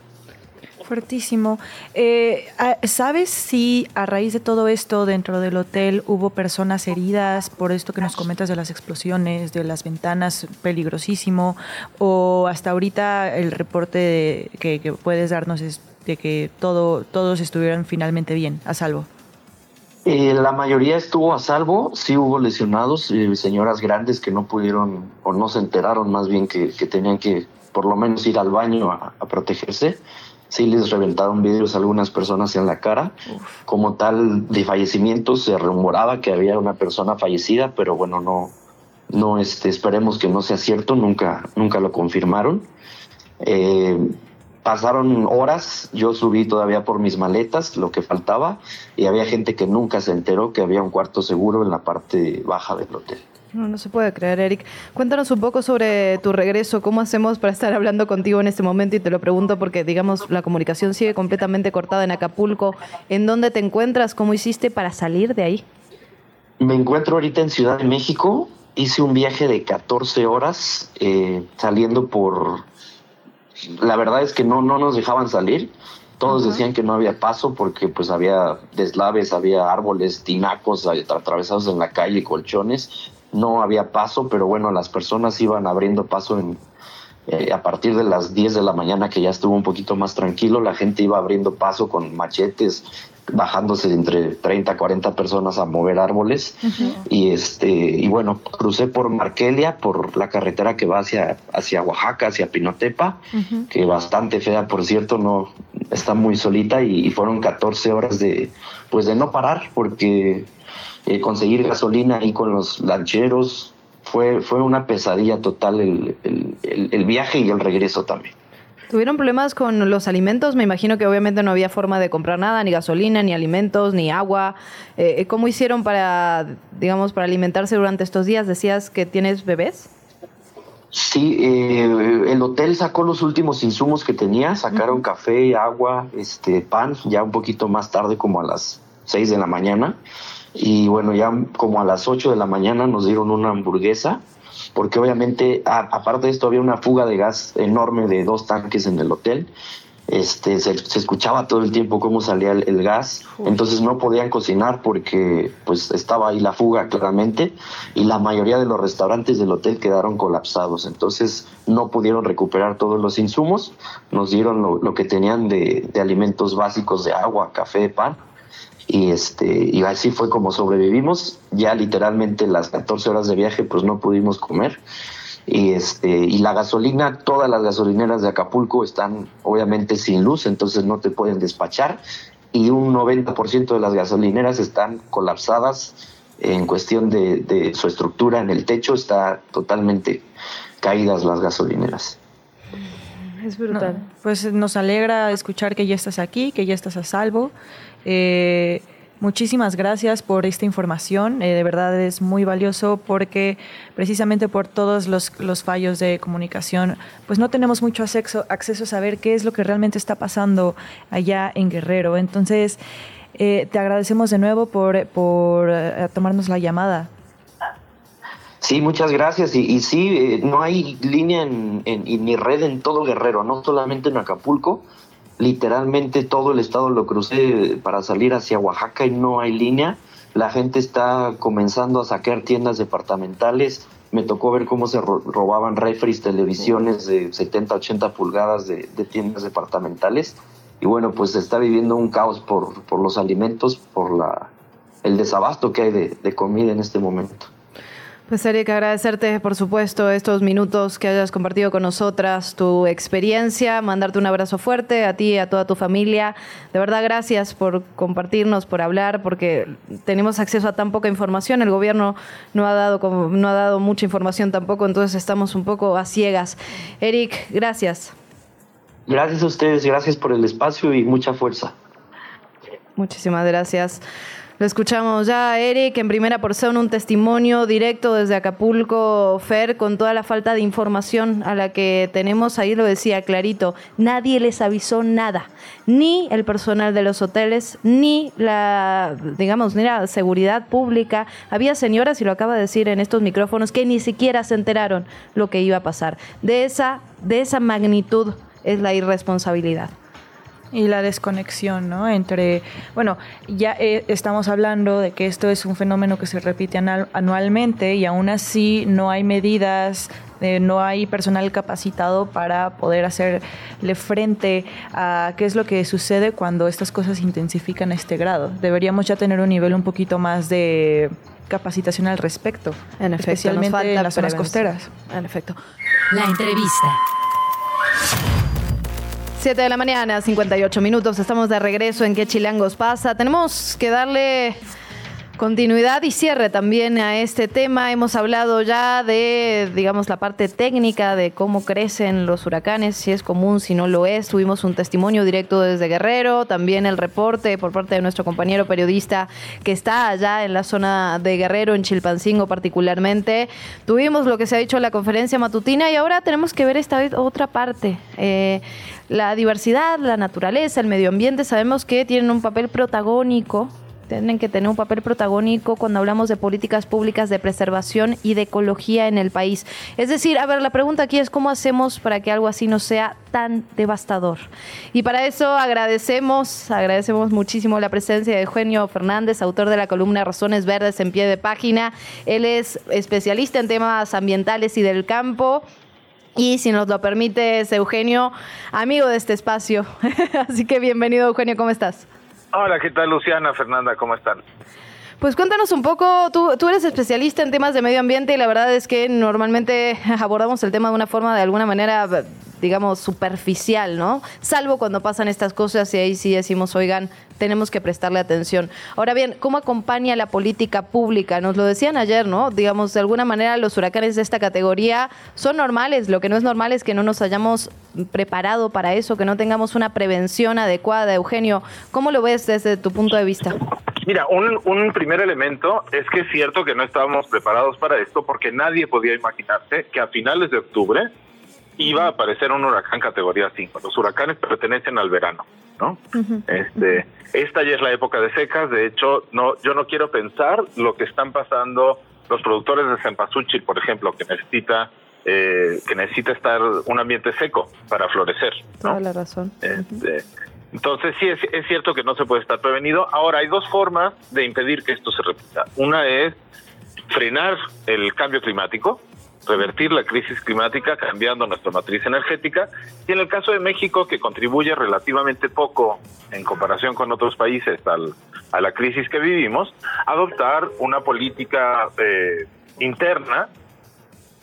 Fuertísimo. Eh, ¿Sabes si a raíz de todo esto dentro del hotel hubo personas heridas por esto que nos comentas de las explosiones, de las ventanas, peligrosísimo? ¿O hasta ahorita el reporte que, puedes darnos es de que todo, todos estuvieron finalmente bien, a salvo? Eh, la mayoría estuvo a salvo, sí hubo lesionados, eh, señoras grandes que no pudieron o no se enteraron más bien que, tenían que por lo menos ir al baño a protegerse sí les reventaron vidrios a algunas personas en la cara. Como tal, de fallecimientos se rumoraba que había una persona fallecida, pero bueno, no, no este, esperemos que no sea cierto, nunca, nunca lo confirmaron. Eh, pasaron horas, yo subí todavía por mis maletas, lo que faltaba, y había gente que nunca se enteró que había un cuarto seguro en la parte baja del hotel. No, no se puede creer, Eric. Cuéntanos un poco sobre tu regreso. ¿Cómo hacemos para estar hablando contigo en este momento? Y te lo pregunto porque, digamos, la comunicación sigue completamente cortada en Acapulco. ¿En dónde te encuentras? ¿Cómo hiciste para salir de ahí? Me encuentro ahorita en Ciudad de México. Hice un viaje de 14 horas eh, saliendo por... La verdad es que no, no nos dejaban salir. Todos decían que no había paso porque pues había deslaves, había árboles, tinacos atravesados en la calle, colchones no había paso, pero bueno, las personas iban abriendo paso en, eh, a partir de las 10 de la mañana que ya estuvo un poquito más tranquilo, la gente iba abriendo paso con machetes, bajándose entre 30 a 40 personas a mover árboles. Y este y bueno, crucé por Markelia, por la carretera que va hacia hacia Oaxaca, hacia Pinotepa, que bastante fea, por cierto, no está muy solita y, y fueron 14 horas de pues de no parar porque eh, conseguir gasolina ahí con los lancheros. Fue, fue una pesadilla total el, el, viaje y el regreso también. ¿Tuvieron problemas con los alimentos? Me imagino que obviamente no había forma de comprar nada, ni gasolina, ni alimentos, ni agua. Eh, eh, ¿Cómo hicieron para, digamos, para alimentarse durante estos días? Decías que tienes bebés. Sí, el hotel sacó los últimos insumos que tenía, sacaron café, agua, este, pan, ya un poquito más tarde, como a las 6 de la mañana. Y bueno, ya como a las 8 de la mañana nos dieron una hamburguesa, porque obviamente, aparte de esto, había una fuga de gas enorme de dos tanques en el hotel. Este, se, escuchaba todo el tiempo cómo salía el, gas, entonces no podían cocinar porque pues estaba ahí la fuga claramente y la mayoría de los restaurantes del hotel quedaron colapsados, entonces no pudieron recuperar todos los insumos, nos dieron lo, que tenían de, de alimentos básicos de agua, café, pan y este y así fue como sobrevivimos. Ya literalmente las 14 horas de viaje pues no pudimos comer. Y este y la gasolina todas las gasolineras de Acapulco están obviamente sin luz entonces no te pueden despachar. Y un 90% de las gasolineras están colapsadas en cuestión de, de su estructura en el techo. Está totalmente caídas las gasolineras. Es brutal. pues nos alegra escuchar que ya estás aquí, que ya estás a salvo. Eh, muchísimas gracias por esta información. Eh, de verdad es muy valioso porque precisamente por todos los, fallos de comunicación, pues no tenemos mucho acceso, acceso a saber qué es lo que realmente está pasando allá en Guerrero. Entonces, eh, te agradecemos de nuevo por, por tomarnos la llamada. Sí, muchas gracias. Y, y sí, eh, no hay línea en, ni red en todo Guerrero, no solamente en Acapulco. Literalmente todo el estado lo crucé para salir hacia Oaxaca y no hay línea. La gente está comenzando a saquear tiendas departamentales. Me tocó ver cómo se robaban refries, televisiones de 70, 80 pulgadas de, tiendas departamentales y bueno, pues se está viviendo un caos por, por los alimentos, por la, el desabasto que hay de, de comida en este momento. Pues Eric, agradecerte por supuesto estos minutos que hayas compartido con nosotras, tu experiencia, mandarte un abrazo fuerte a ti y a toda tu familia. De verdad, gracias por compartirnos, por hablar, porque tenemos acceso a tan poca información. El gobierno no ha dado, no ha dado mucha información tampoco, entonces estamos un poco a ciegas. Eric, gracias. Gracias a ustedes, gracias por el espacio y mucha fuerza. Muchísimas gracias. Lo escuchamos ya, Eric, en primera persona, un testimonio directo desde Acapulco, Fer, con toda la falta de información a la que tenemos. Ahí lo decía clarito, nadie les avisó nada, ni el personal de los hoteles, ni la, digamos, ni la seguridad pública. Había señoras, y lo acaba de decir en estos micrófonos, que ni siquiera se enteraron lo que iba a pasar. De esa, de esa magnitud es la irresponsabilidad. Y la desconexión, ¿no? Entre, bueno, ya eh, estamos hablando de que esto es un fenómeno que se repite anualmente y aún así no hay medidas, eh, no hay personal capacitado para poder hacerle frente a qué es lo que sucede cuando estas cosas intensifican a este grado. Deberíamos ya tener un nivel un poquito más de capacitación al respecto, en efecto, especialmente en las zonas costeras. En efecto. La entrevista. 7 de la mañana, 58 minutos. Estamos de regreso en ¿Qué Chilangos pasa? Tenemos que darle continuidad y cierre también a este tema. Hemos hablado ya de, digamos, la parte técnica de cómo crecen los huracanes, si es común, si no lo es. Tuvimos un testimonio directo desde Guerrero, también el reporte por parte de nuestro compañero periodista que está allá en la zona de Guerrero, en Chilpancingo particularmente. Tuvimos lo que se ha dicho en la conferencia matutina y ahora tenemos que ver esta vez otra parte. Eh, la diversidad, la naturaleza, el medio ambiente, sabemos que tienen un papel protagónico tienen que tener un papel protagónico cuando hablamos de políticas públicas de preservación y de ecología en el país. Es decir, a ver, la pregunta aquí es cómo hacemos para que algo así no sea tan devastador. Y para eso agradecemos, agradecemos muchísimo la presencia de Eugenio Fernández, autor de la columna Razones Verdes en pie de página. Él es especialista en temas ambientales y del campo. Y si nos lo permite, Eugenio, amigo de este espacio. *laughs* Así que bienvenido, Eugenio, ¿cómo estás? Hola, ¿qué tal Luciana, Fernanda? ¿Cómo están? Pues cuéntanos un poco, tú, tú eres especialista en temas de medio ambiente y la verdad es que normalmente *laughs* abordamos el tema de una forma de alguna manera digamos, superficial, ¿no? Salvo cuando pasan estas cosas y ahí sí decimos, oigan, tenemos que prestarle atención. Ahora bien, ¿cómo acompaña la política pública? Nos lo decían ayer, ¿no? Digamos, de alguna manera los huracanes de esta categoría son normales. Lo que no es normal es que no nos hayamos preparado para eso, que no tengamos una prevención adecuada. Eugenio, ¿cómo lo ves desde tu punto de vista? Mira, un, un primer elemento es que es cierto que no estábamos preparados para esto porque nadie podía imaginarse que a finales de octubre iba a aparecer un huracán categoría 5. Los huracanes pertenecen al verano, ¿no? Este, esta ya es la época de secas, de hecho, no yo no quiero pensar lo que están pasando los productores de cempasúchil, por ejemplo, que necesita eh, que necesita estar un ambiente seco para florecer, ¿no? la razón. Este, entonces sí es, es cierto que no se puede estar prevenido. Ahora hay dos formas de impedir que esto se repita. Una es frenar el cambio climático, revertir la crisis climática cambiando nuestra matriz energética y en el caso de México que contribuye relativamente poco en comparación con otros países al, a la crisis que vivimos, adoptar una política eh, interna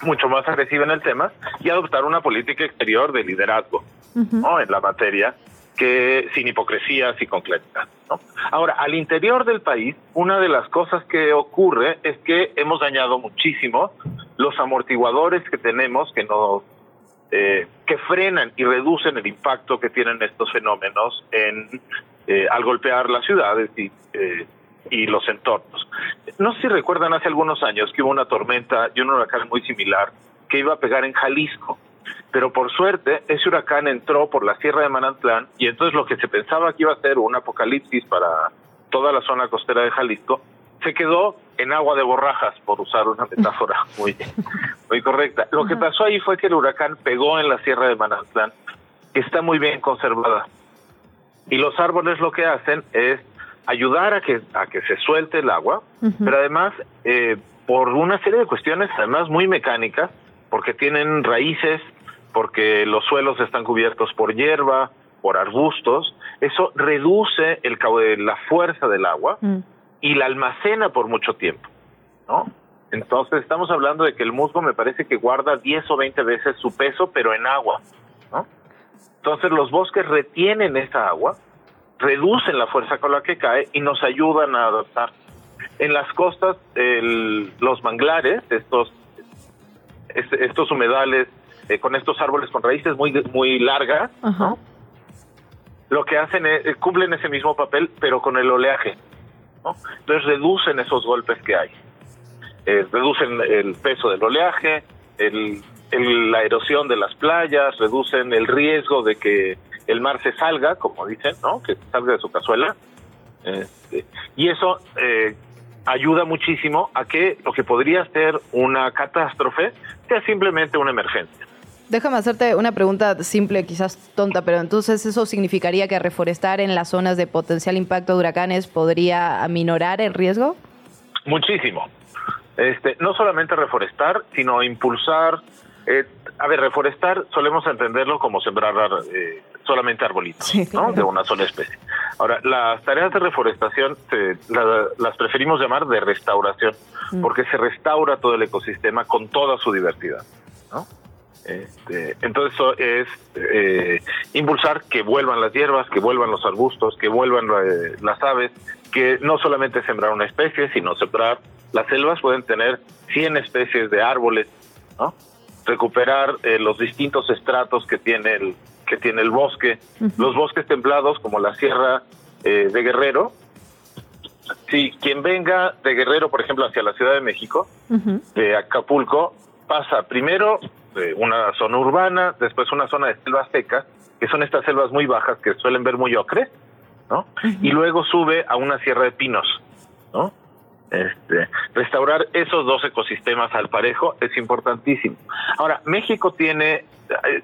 mucho más agresiva en el tema y adoptar una política exterior de liderazgo ¿no? en la materia que sin hipocresías y con claridad. ¿no? Ahora, al interior del país, una de las cosas que ocurre es que hemos dañado muchísimo los amortiguadores que tenemos que nos eh, que frenan y reducen el impacto que tienen estos fenómenos en eh, al golpear las ciudades y, eh, y los entornos. No sé si recuerdan hace algunos años que hubo una tormenta y un huracán muy similar que iba a pegar en Jalisco pero por suerte ese huracán entró por la Sierra de Manantlán y entonces lo que se pensaba que iba a ser un apocalipsis para toda la zona costera de Jalisco se quedó en agua de borrajas, por usar una *laughs* metáfora muy, muy correcta. Lo que pasó ahí fue que el huracán pegó en la Sierra de Manantlán, que está muy bien conservada. Y los árboles lo que hacen es ayudar a que, a que se suelte el agua, pero además, eh, por una serie de cuestiones, además muy mecánicas, porque tienen raíces porque los suelos están cubiertos por hierba, por arbustos, eso reduce el, la fuerza del agua mm. Y la almacena por mucho tiempo, ¿no? Entonces estamos hablando de que el musgo me parece que guarda 10 o 20 veces su peso, pero en agua, ¿no? Entonces los bosques retienen esa agua, reducen la fuerza con la que cae y nos ayudan a adaptar. En las costas, los manglares, estos, estos humedales eh, con estos árboles con raíces muy, muy largas, lo que hacen es cumplen ese mismo papel, pero con el oleaje. Entonces reducen esos golpes que hay. Eh, reducen el peso del oleaje, la erosión de las playas, reducen el riesgo de que el mar se salga, como dicen, ¿no? que salga de su cazuela. Este, y eso eh, ayuda muchísimo a que lo que podría ser una catástrofe sea simplemente una emergencia. Déjame hacerte una pregunta simple, quizás tonta, pero entonces eso significaría que reforestar en las zonas de potencial impacto de huracanes podría aminorar el riesgo? Muchísimo. Este, no solamente reforestar, sino impulsar. Eh, a ver, reforestar solemos entenderlo como sembrar eh, solamente arbolitos, ¿no? De una sola especie. Ahora, las tareas de reforestación las preferimos llamar de restauración, mm. porque se restaura todo el ecosistema con toda su diversidad, ¿no? Este, entonces eso es eh, impulsar que vuelvan las hierbas, que vuelvan los arbustos, que vuelvan eh, las aves, que no solamente sembrar una especie, sino sembrar las selvas pueden tener 100 especies de árboles, ¿no? recuperar eh, los distintos estratos que tiene el que tiene el bosque, los bosques templados como la sierra de Guerrero. Si quien venga de Guerrero, por ejemplo, hacia la Ciudad de México, de Acapulco, pasa primero una zona urbana, después una zona de selvas secas, que son estas selvas muy bajas que suelen ver muy ocre, ¿no? Y luego sube a una sierra de pinos, ¿no? Este, restaurar esos dos ecosistemas al parejo es importantísimo. Ahora, México tiene eh,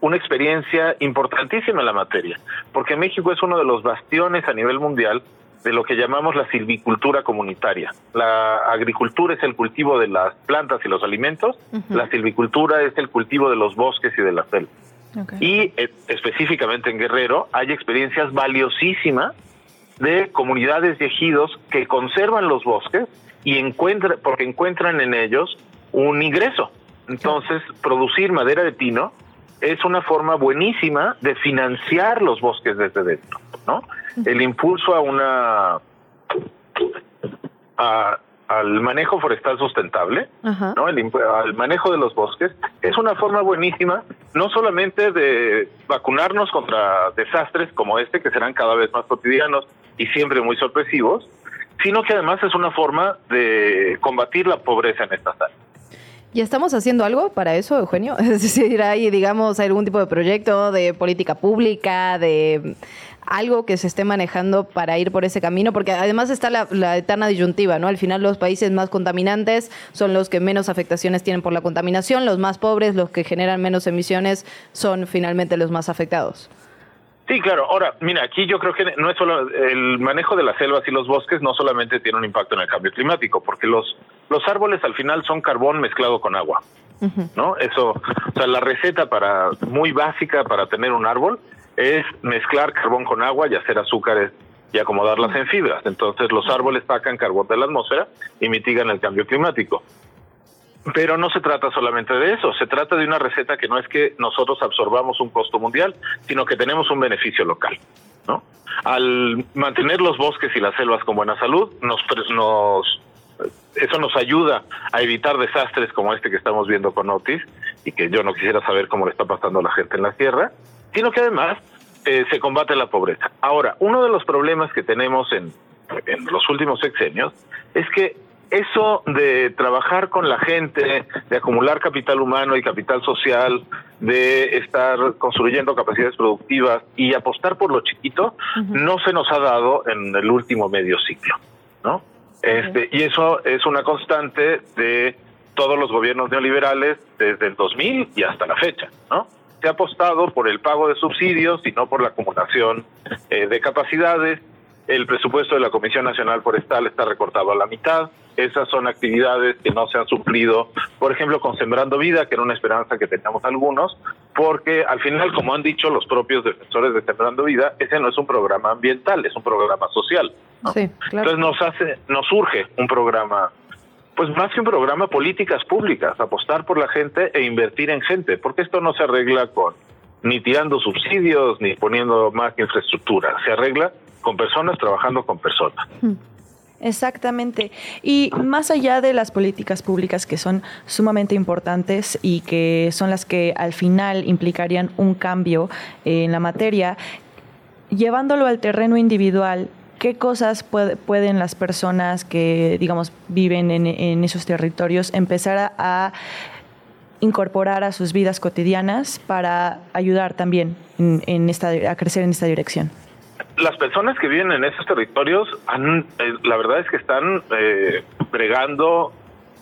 una experiencia importantísima en la materia, porque México es uno de los bastiones a nivel mundial de lo que llamamos la silvicultura comunitaria. La agricultura es el cultivo de las plantas y los alimentos, la silvicultura es el cultivo de los bosques y de la selva. Y eh, específicamente en Guerrero hay experiencias valiosísimas de comunidades de ejidos que conservan los bosques y encuentran, porque encuentran en ellos un ingreso. Entonces, producir madera de pino es una forma buenísima de financiar los bosques desde dentro, ¿no? El impulso a una al manejo forestal sustentable, ¿no? El, al manejo de los bosques, es una forma buenísima, no solamente de vacunarnos contra desastres como este, que serán cada vez más cotidianos y siempre muy sorpresivos, sino que además es una forma de combatir la pobreza en estas áreas. ¿Y estamos haciendo algo para eso, Eugenio? *laughs* Es decir, hay, digamos, algún tipo de proyecto de política pública, de algo que se esté manejando para ir por ese camino, porque además está la, eterna disyuntiva, ¿no? Al final los países más contaminantes son los que menos afectaciones tienen por la contaminación, los más pobres, los que generan menos emisiones, son finalmente los más afectados. Sí, claro. Ahora, mira, aquí yo creo que no es solo el manejo de las selvas y los bosques no solamente tiene un impacto en el cambio climático, porque los los árboles al final son carbón mezclado con agua. ¿No? Eso, o sea, la receta para muy básica para tener un árbol es mezclar carbón con agua y hacer azúcares y acomodarlas en fibras. Entonces los árboles sacan carbón de la atmósfera y mitigan el cambio climático. Pero no se trata solamente de eso, se trata de una receta que no es que nosotros absorbamos un costo mundial, sino que tenemos un beneficio local. ¿no? Al mantener los bosques y las selvas con buena salud, nos, nos eso nos ayuda a evitar desastres como este que estamos viendo con Otis y que yo no quisiera saber cómo le está pasando a la gente en la tierra, sino que además eh, se combate la pobreza. Ahora, uno de los problemas que tenemos en, en los últimos sexenios es que eso de trabajar con la gente, de acumular capital humano y capital social, de estar construyendo capacidades productivas y apostar por lo chiquito, no se nos ha dado en el último medio ciclo, ¿no? Este, y eso es una constante de todos los gobiernos neoliberales desde el 2000 y hasta la fecha, ¿no? Se ha apostado por el pago de subsidios y no por la acumulación eh, de capacidades. el presupuesto de la Comisión Nacional Forestal está recortado a la mitad. Esas son actividades que no se han suplido, por ejemplo, con Sembrando Vida, que era una esperanza que teníamos algunos, porque al final, como han dicho los propios defensores de Sembrando Vida, ese no es un programa ambiental, es un programa social. Entonces nos hace, nos surge un programa, pues más que un programa, políticas públicas, apostar por la gente e invertir en gente, porque esto no se arregla con ni tirando subsidios ni poniendo más infraestructura, se arregla con personas trabajando con personas. Exactamente. Y más allá de las políticas públicas que son sumamente importantes y que son las que al final implicarían un cambio en la materia, llevándolo al terreno individual, ¿qué cosas pueden las personas que, digamos, viven en, esos territorios empezar a, incorporar a sus vidas cotidianas para ayudar también en esta, a crecer en esta dirección? las personas que viven en esos territorios, han, eh, la verdad es que están eh, bregando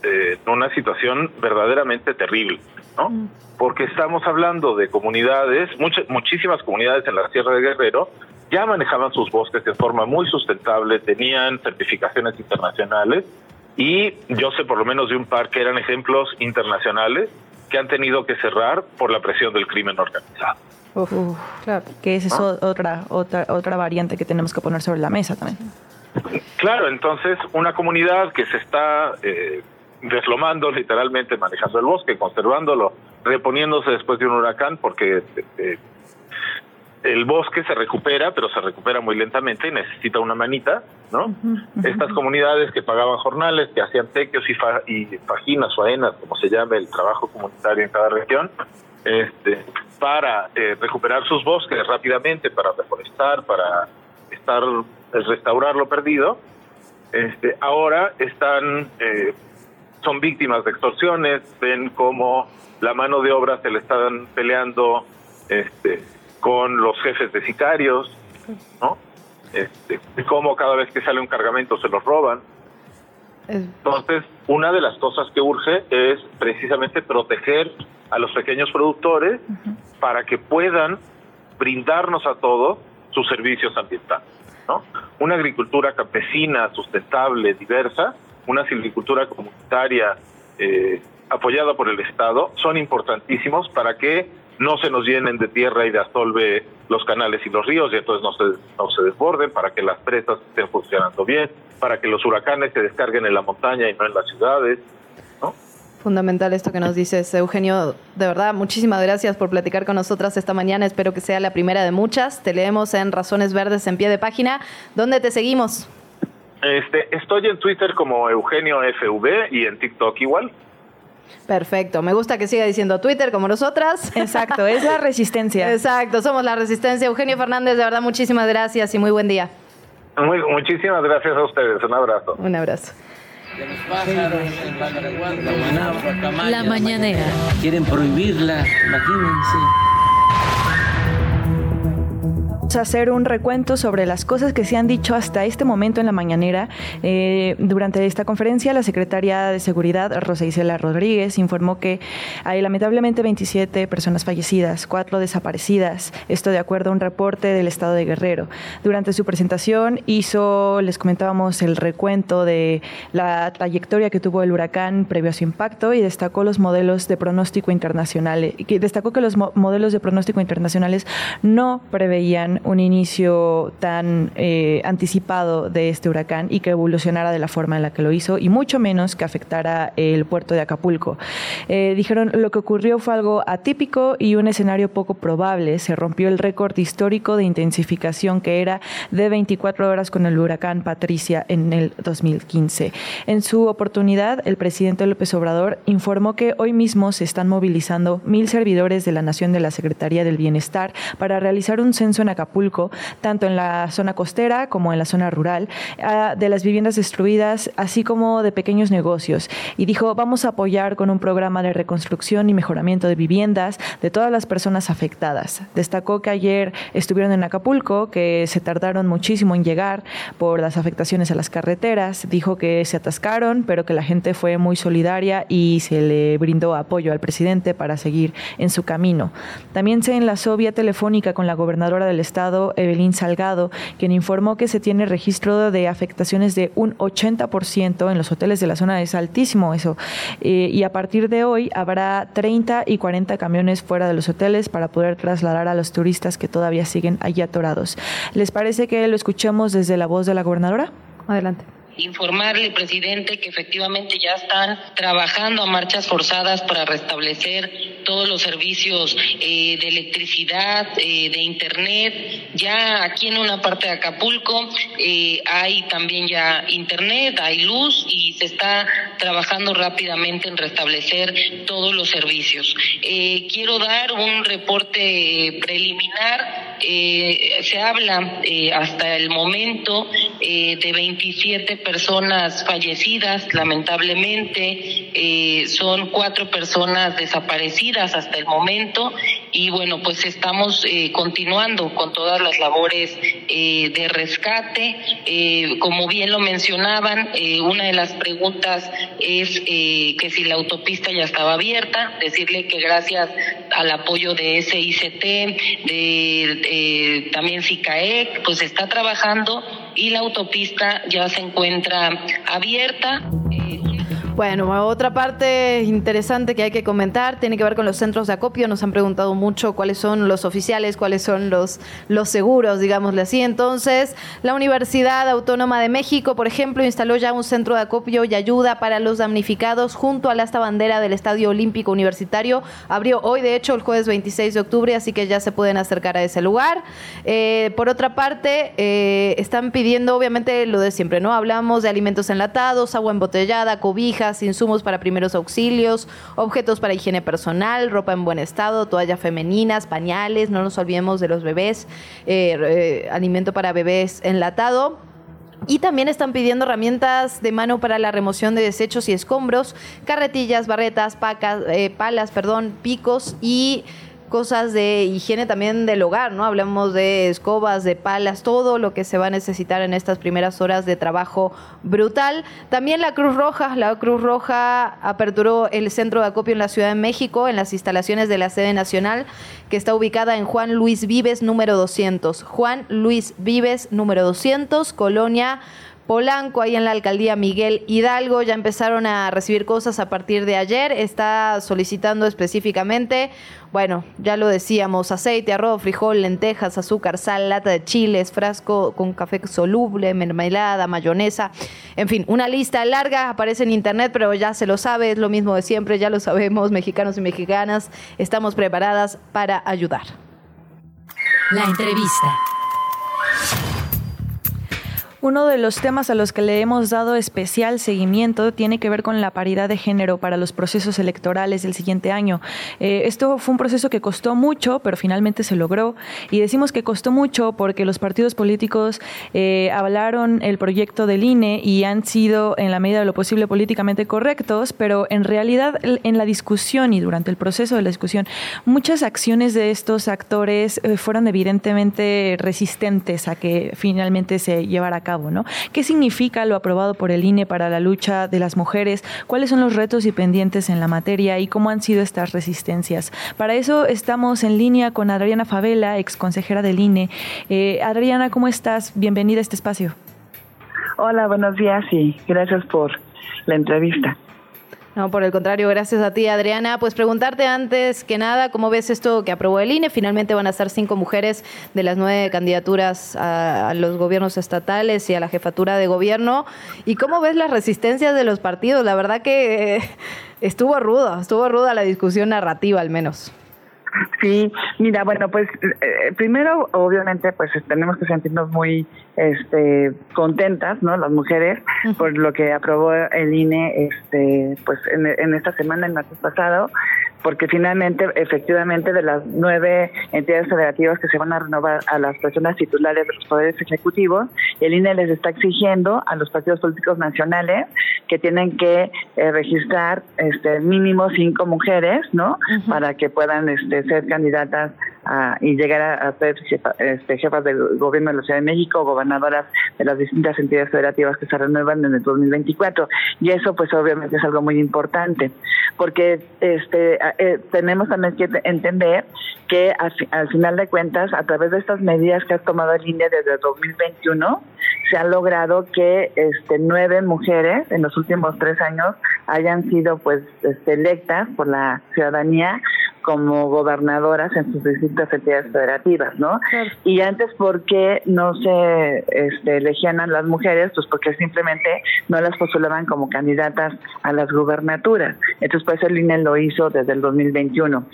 eh, en una situación verdaderamente terrible, ¿no? Mm. Porque estamos hablando de comunidades, muchas, muchísimas comunidades en la Sierra de Guerrero, ya manejaban sus bosques de forma muy sustentable, tenían certificaciones internacionales y yo sé por lo menos de un par que eran ejemplos internacionales que han tenido que cerrar por la presión del crimen organizado claro, que esa es ah. otra, otra, otra variante que tenemos que poner sobre la mesa también. Claro, entonces una comunidad que se está eh, deslomando literalmente, manejando el bosque, conservándolo, reponiéndose después de un huracán, porque eh, el bosque se recupera, pero se recupera muy lentamente y necesita una manita, ¿no? Estas comunidades que pagaban jornales, que hacían tequios y, y fajinas, faenas, como se llama el trabajo comunitario en cada región, este, para eh, recuperar sus bosques rápidamente, para reforestar, para estar eh, restaurar lo perdido, este, ahora están eh, son víctimas de extorsiones, ven cómo la mano de obra se le están peleando este, con los jefes de sicarios, ¿no? Este, cómo cada vez que sale un cargamento se los roban. Entonces, una de las cosas que urge es precisamente proteger a los pequeños productores para que puedan brindarnos a todos sus servicios ambientales. ¿no? Una agricultura campesina, sustentable, diversa, una silvicultura comunitaria eh, apoyada por el Estado, son importantísimos para que no se nos llenen de tierra y de asolve los canales y los ríos y entonces no se, no se desborden, para que las presas estén funcionando bien, para que los huracanes se descarguen en la montaña y no en las ciudades, Fundamental esto que nos dices, Eugenio. De verdad, muchísimas gracias por platicar con nosotras esta mañana. Espero que sea la primera de muchas. Te leemos en Razones Verdes en pie de página. ¿Dónde te seguimos? Este, estoy en Twitter como Eugenio FV y en TikTok igual. Perfecto, me gusta que siga diciendo Twitter como nosotras. Exacto, es la resistencia. *laughs* Exacto, somos la resistencia. Eugenio Fernández, de verdad, muchísimas gracias y muy buen día. muchísimas gracias a ustedes, un abrazo. Un abrazo. La mañanera. Quieren prohibirla, imagínense hacer un recuento sobre las cosas que se han dicho hasta este momento en la mañanera. Eh, durante esta conferencia, la secretaria de Seguridad, Rosa Isela Rodríguez, informó que hay lamentablemente 27 personas fallecidas, 4 desaparecidas, esto de acuerdo a un reporte del Estado de Guerrero. Durante su presentación hizo, les comentábamos, el recuento de la trayectoria que tuvo el huracán previo a su impacto y destacó los modelos de pronóstico internacionales. Destacó que los modelos de pronóstico internacionales no preveían un inicio tan eh, anticipado de este huracán y que evolucionara de la forma en la que lo hizo y mucho menos que afectara el puerto de Acapulco. Eh, dijeron lo que ocurrió fue algo atípico y un escenario poco probable. Se rompió el récord histórico de intensificación que era de 24 horas con el huracán Patricia en el 2015. En su oportunidad, el presidente López Obrador informó que hoy mismo se están movilizando mil servidores de la Nación de la Secretaría del Bienestar para realizar un censo en Acapulco tanto en la zona costera como en la zona rural, ah, de las viviendas destruidas, así como de pequeños negocios. Y dijo, vamos a apoyar con un programa de reconstrucción y mejoramiento de viviendas de todas las personas afectadas. Destacó que ayer estuvieron en Acapulco, que se tardaron muchísimo en llegar por las afectaciones a las carreteras. Dijo que se atascaron, pero que la gente fue muy solidaria y se le brindó apoyo al presidente para seguir en su camino. También se enlazó vía telefónica con la gobernadora del estado, Estado, Evelyn Salgado, quien informó que se tiene registro de afectaciones de un 80% en los hoteles de la zona. Es altísimo eso. Eh, y a partir de hoy habrá 30 y 40 camiones fuera de los hoteles para poder trasladar a los turistas que todavía siguen allí atorados. ¿Les parece que lo escuchemos desde la voz de la gobernadora? Adelante informarle, presidente, que efectivamente ya están trabajando a marchas forzadas para restablecer todos los servicios eh, de electricidad, eh, de internet. Ya aquí en una parte de Acapulco eh, hay también ya internet, hay luz y se está trabajando rápidamente en restablecer todos los servicios. quiero dar un reporte preliminar. se habla hasta el momento de 27 personas fallecidas, lamentablemente, son cuatro personas desaparecidas hasta el momento y bueno, pues estamos eh, continuando con todas las labores eh, de rescate. Eh, como bien lo mencionaban, una de las preguntas es que si la autopista ya estaba abierta, decirle que gracias al apoyo de SICT, de también SICAEC, pues está trabajando y la autopista ya se encuentra abierta. Bueno, otra parte interesante que hay que comentar tiene que ver con los centros de acopio. Nos han preguntado mucho cuáles son los oficiales, cuáles son los, los seguros, digámosle así. Entonces, la Universidad Autónoma de México, por ejemplo, instaló ya un centro de acopio y ayuda para los damnificados junto al asta bandera del Estadio Olímpico Universitario. Abrió hoy, de hecho, el jueves 26 de octubre, así que ya se pueden acercar a ese lugar. Eh, por otra parte, eh, están pidiendo, obviamente, lo de siempre, ¿no? Hablamos de alimentos enlatados, agua embotellada, cobija insumos para primeros auxilios, objetos para higiene personal, ropa en buen estado, toallas femeninas, pañales, no nos olvidemos de los bebés, eh, eh, alimento para bebés enlatado. Y también están pidiendo herramientas de mano para la remoción de desechos y escombros, carretillas, barretas, pacas, eh, palas, perdón, picos y cosas de higiene también del hogar, ¿no? Hablamos de escobas, de palas, todo lo que se va a necesitar en estas primeras horas de trabajo brutal. También la Cruz Roja, la Cruz Roja aperturó el centro de acopio en la Ciudad de México, en las instalaciones de la sede nacional, que está ubicada en Juan Luis Vives, número 200. Juan Luis Vives, número 200, Colonia Polanco, ahí en la alcaldía Miguel Hidalgo, ya empezaron a recibir cosas a partir de ayer. Está solicitando específicamente, bueno, ya lo decíamos, aceite, arroz, frijol, lentejas, azúcar, sal, lata de chiles, frasco con café soluble, mermelada, mayonesa, en fin, una lista larga, aparece en internet, pero ya se lo sabe, es lo mismo de siempre, ya lo sabemos, mexicanos y mexicanas, estamos preparadas para ayudar. La entrevista. Uno de los temas a los que le hemos dado especial seguimiento tiene que ver con la paridad de género para los procesos electorales del siguiente año. Eh, esto fue un proceso que costó mucho, pero finalmente se logró. Y decimos que costó mucho porque los partidos políticos eh, hablaron el proyecto del INE y han sido, en la medida de lo posible, políticamente correctos, pero en realidad en la discusión y durante el proceso de la discusión, muchas acciones de estos actores eh, fueron evidentemente resistentes a que finalmente se llevara a cabo. ¿Qué significa lo aprobado por el INE para la lucha de las mujeres? ¿Cuáles son los retos y pendientes en la materia y cómo han sido estas resistencias? Para eso estamos en línea con Adriana Favela, ex consejera del INE. Eh, Adriana, ¿cómo estás? Bienvenida a este espacio. Hola, buenos días y gracias por la entrevista. No, por el contrario, gracias a ti, Adriana. Pues preguntarte antes que nada, ¿cómo ves esto que aprobó el INE? Finalmente van a ser cinco mujeres de las nueve candidaturas a, los gobiernos estatales y a la jefatura de gobierno. ¿Y cómo ves las resistencias de los partidos? La verdad que eh, estuvo rudo, estuvo ruda la discusión narrativa al menos. Sí, mira, bueno, pues eh, primero, obviamente, pues tenemos que sentirnos muy este, contentas, ¿no? Las mujeres, por lo que aprobó el INE, este, pues en, en esta semana, el martes pasado, porque finalmente, efectivamente, de las nueve entidades federativas que se van a renovar a las personas titulares de los poderes ejecutivos, el INE les está exigiendo a los partidos políticos nacionales que tienen que eh, registrar este mínimo cinco mujeres, ¿no? Para que puedan este, ser candidatas y llegar a, ser este, jefas del gobierno de la Ciudad de México, gobernadoras de las distintas entidades federativas que se renuevan en el 2024. Y eso pues obviamente es algo muy importante, porque este eh, tenemos también que entender que al, final de cuentas, a través de estas medidas que ha tomado el INE desde el 2021, se ha logrado que este, nueve mujeres en los últimos tres años hayan sido pues este, electas por la ciudadanía como gobernadoras en sus distintas entidades federativas, ¿no? Y antes, ¿por qué no se este, elegían a las mujeres? Pues porque simplemente no las postulaban como candidatas a las gubernaturas. Entonces, pues el INE lo hizo desde el 2021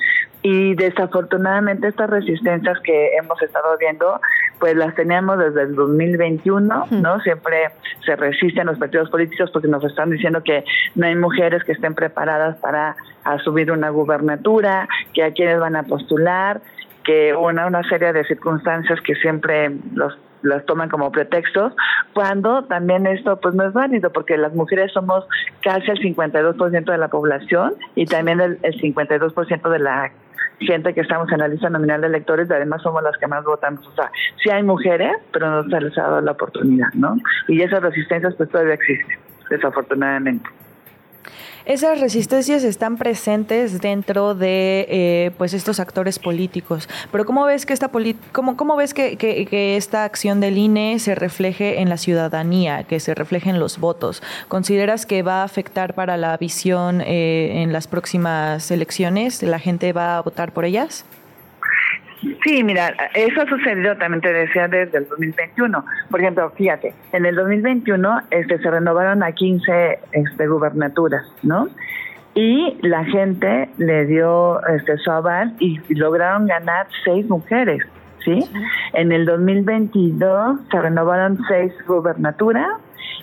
y desafortunadamente estas resistencias que hemos estado viendo pues las teníamos desde el 2021 no siempre se resisten los partidos políticos porque nos están diciendo que no hay mujeres que estén preparadas para asumir una gubernatura que a quienes van a postular que una una serie de circunstancias que siempre los las toman como pretextos, cuando también esto pues no es válido, porque las mujeres somos casi el 52% de la población y también el, el 52% de la gente que estamos en la lista nominal de electores además somos las que más votamos. O sea, sí hay mujeres, pero no se les ha dado la oportunidad, ¿no? Y esas resistencias pues todavía existen, desafortunadamente. Esas resistencias están presentes dentro de eh, pues estos actores políticos. Pero ¿cómo ves que esta cómo, cómo ves que, que, esta acción del INE se refleje en la ciudadanía, que se refleje en los votos? ¿Consideras que va a afectar para la visión eh, en las próximas elecciones? ¿La gente va a votar por ellas? Sí, mira, eso ha sucedido, también te decía, desde el 2021. Por ejemplo, fíjate, en el 2021 este, se renovaron a 15 este, gubernaturas, ¿no? Y la gente le dio este, su aval y lograron ganar seis mujeres, ¿sí? En el 2022 se renovaron seis gubernaturas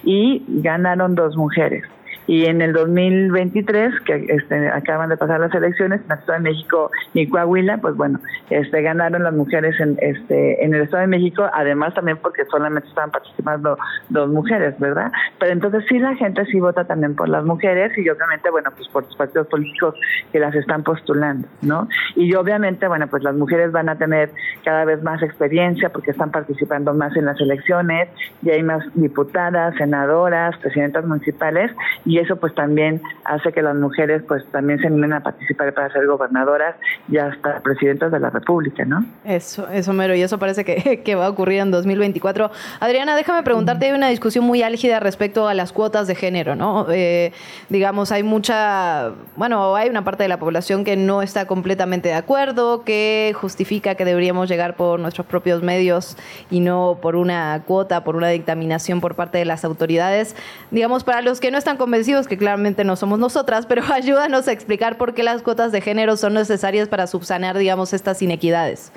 y ganaron dos mujeres. Y en el 2023, que este, acaban de pasar las elecciones en el Estado de México y Coahuila, pues bueno, este, ganaron las mujeres en, este, en el Estado de México, además también porque solamente estaban participando dos mujeres, ¿verdad? Pero entonces sí la gente sí vota también por las mujeres y obviamente, bueno, pues por los partidos políticos que las están postulando, ¿no? Y obviamente, bueno, pues las mujeres van a tener cada vez más experiencia porque están participando más en las elecciones y hay más diputadas, senadoras, presidentas municipales y y eso pues también hace que las mujeres pues también se animen a participar para ser gobernadoras y hasta presidentas de la República, ¿no? Eso, eso mero, y eso parece que, *laughs* que va a ocurrir en 2024. Adriana, déjame preguntarte, hay una discusión muy álgida respecto a las cuotas de género, ¿no? Eh, digamos, hay mucha, bueno, hay una parte de la población que no está completamente de acuerdo, que justifica que deberíamos llegar por nuestros propios medios y no por una cuota, por una dictaminación por parte de las autoridades. Digamos, para los que no están convencidos, que claramente no somos nosotras, pero *laughs* ayúdanos a explicar por qué las cuotas de género son necesarias para subsanar, digamos, estas inequidades.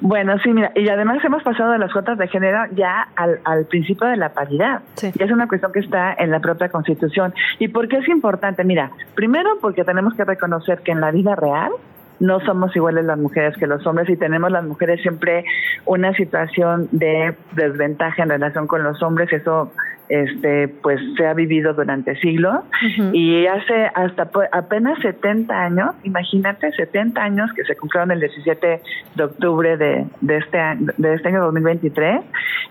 Bueno, sí, mira, y además hemos pasado de las cuotas de género ya al, al principio de la paridad. Sí. Y es una cuestión que está en la propia Constitución. ¿Y por qué es importante? Mira, primero porque tenemos que reconocer que en la vida real no somos iguales las mujeres que los hombres y tenemos las mujeres siempre una situación de desventaja en relación con los hombres. Eso este pues se ha vivido durante siglos y hace hasta apenas 70 años, imagínate 70 años que se cumplieron el 17 de octubre de, de este de este año 2023,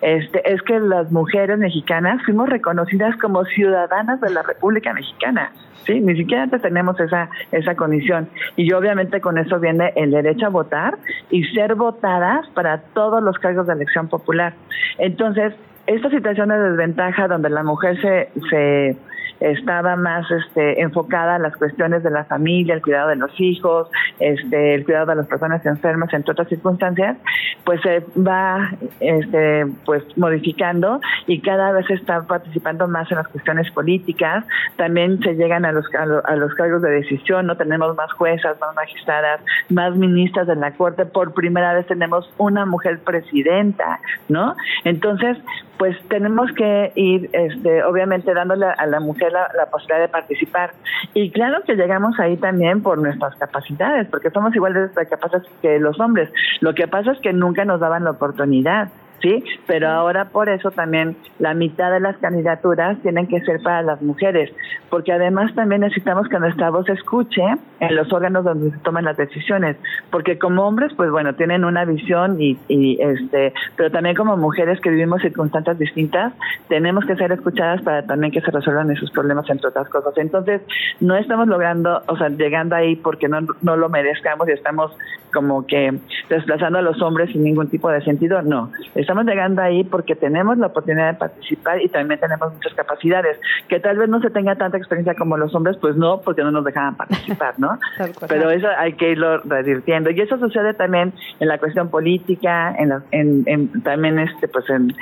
este es que las mujeres mexicanas fuimos reconocidas como ciudadanas de la República Mexicana. Sí, ni siquiera antes tenemos esa esa condición y obviamente con eso viene el derecho a votar y ser votadas para todos los cargos de elección popular. Entonces, esta situación de desventaja donde la mujer se, se estaba más este, enfocada a las cuestiones de la familia, el cuidado de los hijos, este, el cuidado de las personas enfermas, entre otras circunstancias, pues se va este, pues modificando y cada vez está participando más en las cuestiones políticas. También se llegan a los, a, los cargos de decisión, no tenemos más juezas, más magistradas, más ministras de la corte. Por primera vez tenemos una mujer presidenta, ¿no? Entonces, pues tenemos que ir, este, obviamente, dándole a la mujer la, posibilidad de participar. Y claro que llegamos ahí también por nuestras capacidades, porque somos igual de capaces que los hombres. Lo que pasa es que nunca nos daban la oportunidad. ¿Sí? Pero ahora por eso también la mitad de las candidaturas tienen que ser para las mujeres, porque además también necesitamos que nuestra voz escuche en los órganos donde se toman las decisiones, porque como hombres, pues bueno, tienen una visión y, y este, pero también como mujeres que vivimos circunstancias distintas, tenemos que ser escuchadas para también que se resuelvan esos problemas, entre otras cosas. Entonces, no estamos logrando, o sea, llegando ahí porque no, no lo merezcamos y estamos como que desplazando a los hombres sin ningún tipo de sentido, no. Estamos llegando ahí porque tenemos la oportunidad de participar y también tenemos muchas capacidades. Que tal vez no se tenga tanta experiencia como los hombres, pues no, porque no nos dejaban participar, ¿no? *laughs* Pero eso hay que irlo revirtiendo. Y eso sucede también en la cuestión política, en, la, en, en también este, pues en,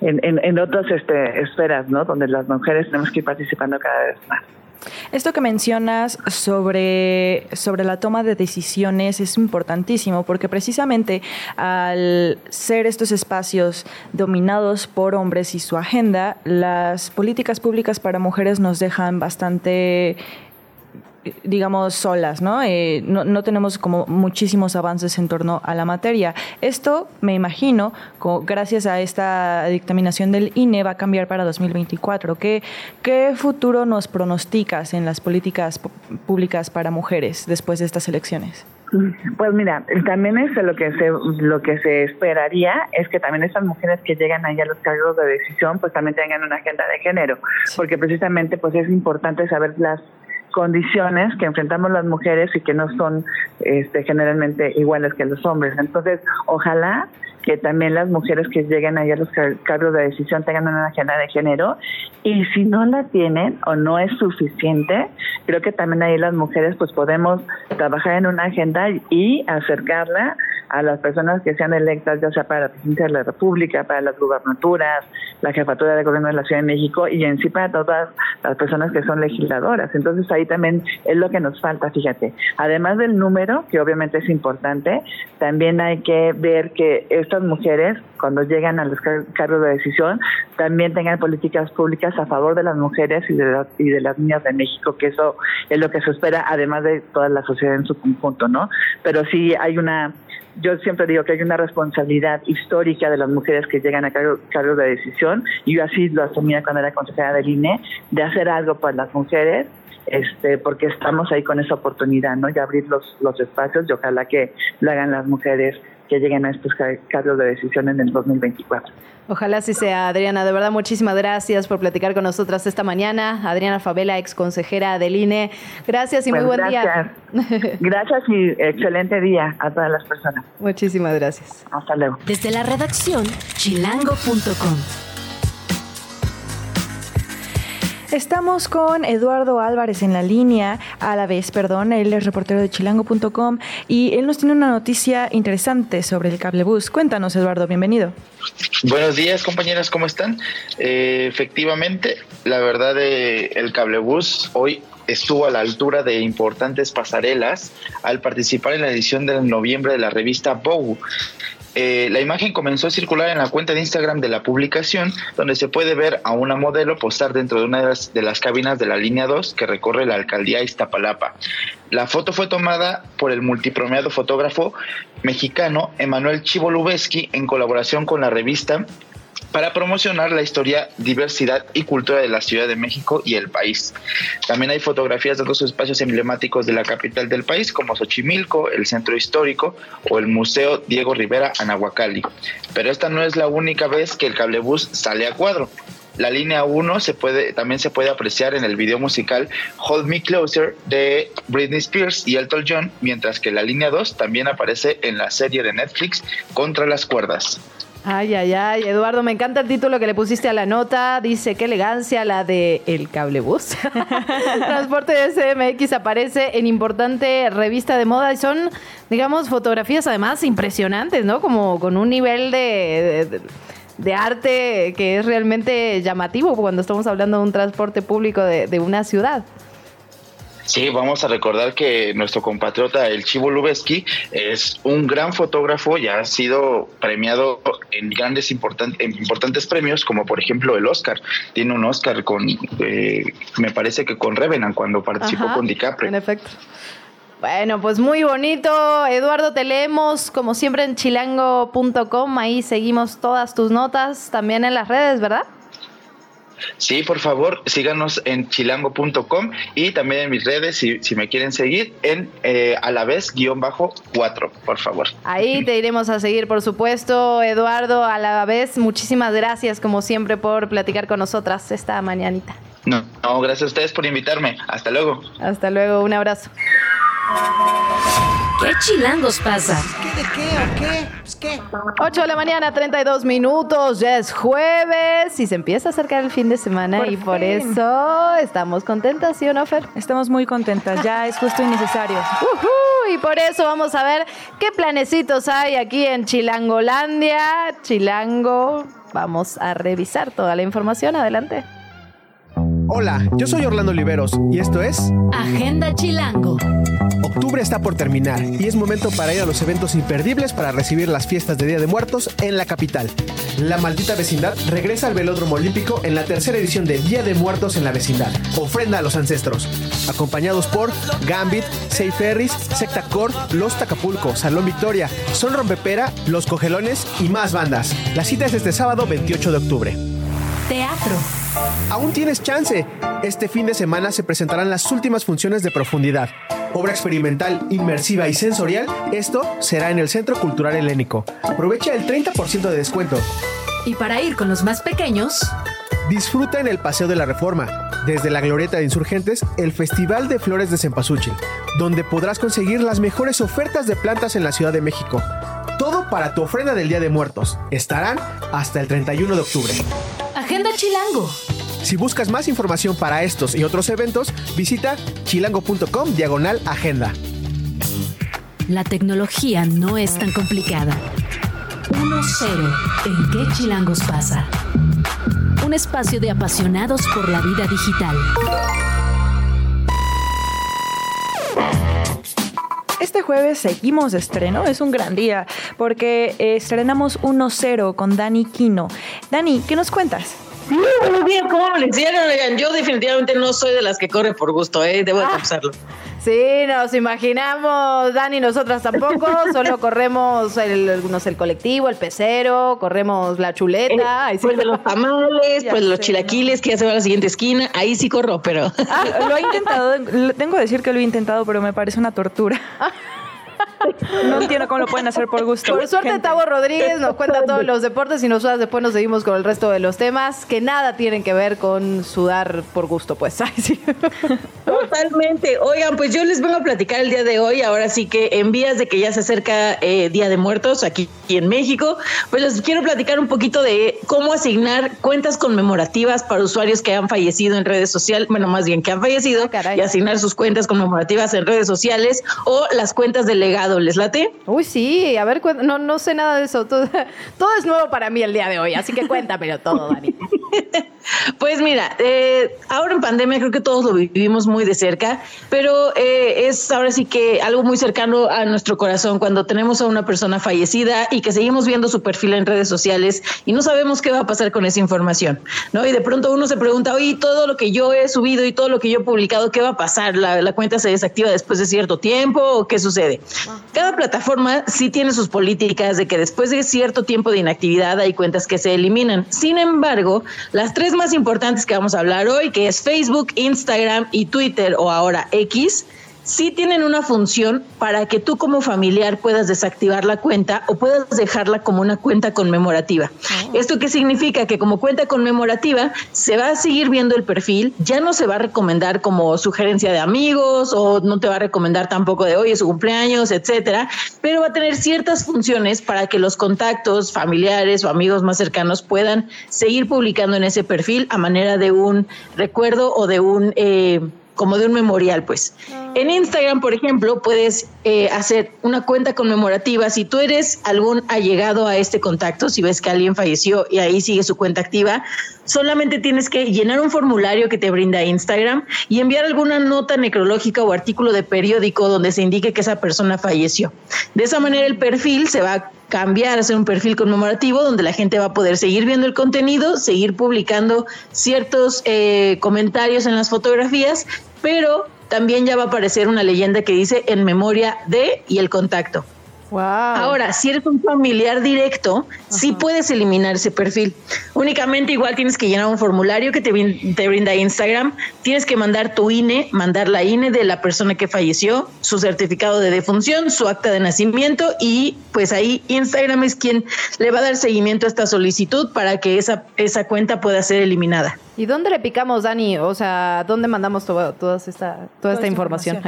en, en, otras este, esferas, ¿no? Donde las mujeres tenemos que ir participando cada vez más. Esto que mencionas sobre, sobre la toma de decisiones es importantísimo porque precisamente al ser estos espacios dominados por hombres y su agenda, las políticas públicas para mujeres nos dejan bastante digamos, solas, ¿no? Eh, ¿no? ¿no? tenemos como muchísimos avances en torno a la materia. Esto, me imagino, gracias a esta dictaminación del INE, va a cambiar para 2024. ¿Qué, qué futuro nos pronosticas en las políticas públicas para mujeres después de estas elecciones? Pues mira, también es lo que se lo que se esperaría es que también esas mujeres que llegan ahí a los cargos de decisión pues también tengan una agenda de género, porque precisamente pues es importante saber las condiciones que enfrentamos las mujeres y que no son este, generalmente iguales que los hombres. Entonces, ojalá que también las mujeres que lleguen ahí a los cargos de decisión tengan una agenda de género y si no la tienen o no es suficiente, creo que también ahí las mujeres pues podemos trabajar en una agenda y acercarla a las personas que sean electas, ya sea para la presidencia de la República, para las gubernaturas, la jefatura de gobierno de la Ciudad de México y en sí para todas las personas que son legisladoras. Entonces ahí también es lo que nos falta, fíjate. Además del número, que obviamente es importante, también hay que ver que estas mujeres, cuando llegan a los cargos de decisión, también tengan políticas públicas a favor de las mujeres y de, y de las niñas de México, que eso es lo que se espera, además de toda la sociedad en su conjunto, ¿no? Pero sí hay una yo siempre digo que hay una responsabilidad histórica de las mujeres que llegan a cargos cargo de decisión, y yo así lo asumía cuando era consejera del INE, de hacer algo por las mujeres, este, porque estamos ahí con esa oportunidad, ¿no? Y abrir los, los espacios, y ojalá que lo hagan las mujeres que lleguen a estos cargos de decisión en el 2024. Ojalá así sea, Adriana. De verdad, muchísimas gracias por platicar con nosotras esta mañana. Adriana Favela, ex consejera del INE. Gracias y muy pues buen gracias. día. *laughs* Gracias y excelente día a todas las personas. Muchísimas gracias. Hasta luego. Desde la redacción, chilango.com. Estamos con Eduardo Álvarez en la línea, a la vez, perdón, él es reportero de chilango.com y él nos tiene una noticia interesante sobre el cablebús. Cuéntanos, Eduardo, bienvenido. Buenos días, compañeras, ¿cómo están? Eh, efectivamente, la verdad, eh, el cablebús hoy estuvo a la altura de importantes pasarelas al participar en la edición de noviembre de la revista Vogue. Eh, la imagen comenzó a circular en la cuenta de Instagram de la publicación, donde se puede ver a una modelo postar dentro de una de las, de las cabinas de la línea 2 que recorre la alcaldía Iztapalapa. La foto fue tomada por el multipromeado fotógrafo mexicano Emanuel Chivo Lubeski en colaboración con la revista para promocionar la historia, diversidad y cultura de la Ciudad de México y el país. También hay fotografías de otros espacios emblemáticos de la capital del país, como Xochimilco, el Centro Histórico o el Museo Diego Rivera Anahuacalli. Pero esta no es la única vez que el cablebús sale a cuadro. La línea 1 se puede, también se puede apreciar en el video musical Hold Me Closer de Britney Spears y Elton John, mientras que la línea 2 también aparece en la serie de Netflix Contra las Cuerdas. Ay, ay, ay, Eduardo, me encanta el título que le pusiste a la nota. Dice, qué elegancia la de El Cablebús. *laughs* Transporte de CMX aparece en importante revista de moda y son, digamos, fotografías además impresionantes, ¿no? Como con un nivel de, de, de arte que es realmente llamativo cuando estamos hablando de un transporte público de, de una ciudad. Sí, vamos a recordar que nuestro compatriota el Chivo Lubeski es un gran fotógrafo, ya ha sido premiado en grandes importan en importantes premios, como por ejemplo el Oscar. Tiene un Oscar con, eh, me parece que con Revenant cuando participó Ajá, con DiCaprio. En efecto. Bueno, pues muy bonito. Eduardo, te leemos como siempre en chilango.com. Ahí seguimos todas tus notas, también en las redes, ¿verdad? Sí, por favor, síganos en chilango.com y también en mis redes, si, si me quieren seguir, en eh, a la vez guion bajo 4, por favor. Ahí te iremos a seguir, por supuesto. Eduardo, a la vez, muchísimas gracias, como siempre, por platicar con nosotras esta mañanita. No, no, gracias a ustedes por invitarme. Hasta luego. Hasta luego, un abrazo. ¿Qué chilangos pasa? ¿Qué de qué o qué? Pues qué. 8 de la mañana, 32 minutos, ya es jueves y se empieza a acercar el fin de semana Por y por eso estamos contentas, ¿sí o no, Fer? Estamos muy contentas, ya es justo y necesario. Y por eso vamos a ver qué planecitos hay aquí en Chilangolandia. Chilango, vamos a revisar toda la información, adelante. Hola, yo soy Orlando Oliveros y esto es Agenda Chilango. Octubre está por terminar y es momento para ir a los eventos imperdibles para recibir las fiestas de Día de Muertos en la capital. La maldita vecindad regresa al Velódromo Olímpico en la tercera edición de Día de Muertos en la vecindad. Ofrenda a los ancestros. Acompañados por Gambit, Safe Ferris, Secta Core, Los Tacapulco, Salón Victoria, Son Rompepera, Los Cogelones y más bandas. La cita es este sábado 28 de octubre. Teatro. Aún tienes chance. Este fin de semana se presentarán las últimas funciones de profundidad. Obra experimental, inmersiva y sensorial, esto será en el Centro Cultural Helénico. Aprovecha el 30% de descuento. Y para ir con los más pequeños, Disfruta en el Paseo de la Reforma, desde la Glorieta de Insurgentes, el Festival de Flores de Cempasúchil, donde podrás conseguir las mejores ofertas de plantas en la Ciudad de México. Todo para tu ofrenda del Día de Muertos. Estarán hasta el 31 de octubre. Agenda Chilango. Si buscas más información para estos y otros eventos, visita chilango.com diagonal agenda. La tecnología no es tan complicada. 1-0. ¿En qué chilangos pasa? Un espacio de apasionados por la vida digital. Este jueves seguimos de estreno, es un gran día porque eh, estrenamos 1-0 con Dani Quino. Dani, ¿qué nos cuentas? Sí, buenos días, ¿cómo me hicieron? Yo definitivamente no soy de las que corre por gusto, ¿eh? Debo de confesarlo. Sí, nos imaginamos, Dani, nosotras tampoco, *laughs* solo corremos el, el colectivo, el pecero, corremos la chuleta. ahí sí. Pues de los tamales, *laughs* Ya pues los chilaquiles, que ya se va a la siguiente esquina, ahí sí corro, pero... Ah, lo he intentado, *laughs* tengo que decir que lo he intentado, pero me parece una tortura. No entiendo cómo lo pueden hacer por gusto. Por suerte, Gente. Tavo Rodríguez nos cuenta todos los deportes y nosotras después nos seguimos con el resto de los temas que nada tienen que ver con sudar por gusto, pues. *laughs* Ay, sí. Totalmente. Oigan, pues yo les vengo a platicar el día de hoy, ahora sí que en vías de que ya se acerca eh, Día de Muertos aquí en México, pues les quiero platicar un poquito de cómo asignar cuentas conmemorativas para usuarios que han fallecido en redes sociales, bueno, más bien que han fallecido, Ah, y asignar sus cuentas conmemorativas en redes sociales o las cuentas de legado. ¿Les late? Uy, sí, a ver, no, no sé nada de eso. Todo, *laughs* todo es nuevo para mí el día de hoy, así que cuéntamelo todo, Dani. *laughs* Pues mira, eh, ahora en pandemia creo que todos lo vivimos muy de cerca, pero eh, es ahora sí que algo muy cercano a nuestro corazón cuando tenemos a una persona fallecida y que seguimos viendo su perfil en redes sociales y no sabemos qué va a pasar con esa información, ¿no? Y de pronto uno se pregunta, oye, todo lo que yo he subido y todo lo que yo he publicado, ¿qué va a pasar? ¿La, la cuenta se desactiva después de cierto tiempo o qué sucede? Cada plataforma sí tiene sus políticas de que después de cierto tiempo de inactividad hay cuentas que se eliminan. Sin embargo, las tres más importantes que vamos a hablar hoy, que es Facebook, Instagram y Twitter o ahora X, sí tienen una función para que tú como familiar puedas desactivar la cuenta o puedas dejarla como una cuenta conmemorativa. ¿Esto qué significa? Que como cuenta conmemorativa se va a seguir viendo el perfil, ya no se va a recomendar como sugerencia de amigos o no te va a recomendar tampoco de hoy es su cumpleaños, etcétera, pero va a tener ciertas funciones para que los contactos familiares o amigos más cercanos puedan seguir publicando en ese perfil a manera de un recuerdo o de un eh, como de un memorial, pues. En Instagram, por ejemplo, puedes eh, hacer una cuenta conmemorativa. Si tú eres algún allegado a este contacto, si ves que alguien falleció y ahí sigue su cuenta activa, solamente tienes que llenar un formulario que te brinda Instagram y enviar alguna nota necrológica o artículo de periódico donde se indique que esa persona falleció. De esa manera el perfil se va a cambiar a ser un perfil conmemorativo donde la gente va a poder seguir viendo el contenido, seguir publicando ciertos eh, comentarios en las fotografías, pero también ya va a aparecer una leyenda que dice en memoria de y el contacto. Ahora, si eres un familiar directo, sí puedes eliminar ese perfil. Únicamente igual tienes que llenar un formulario que te, te, brinda Instagram, tienes que mandar tu INE, mandar la INE de la persona que falleció, su certificado de defunción, su acta de nacimiento y pues ahí Instagram es quien le va a dar seguimiento a esta solicitud para que esa, esa cuenta pueda ser eliminada. ¿Y dónde le picamos, Dani? O sea, ¿dónde mandamos toda, esta, toda, esta información?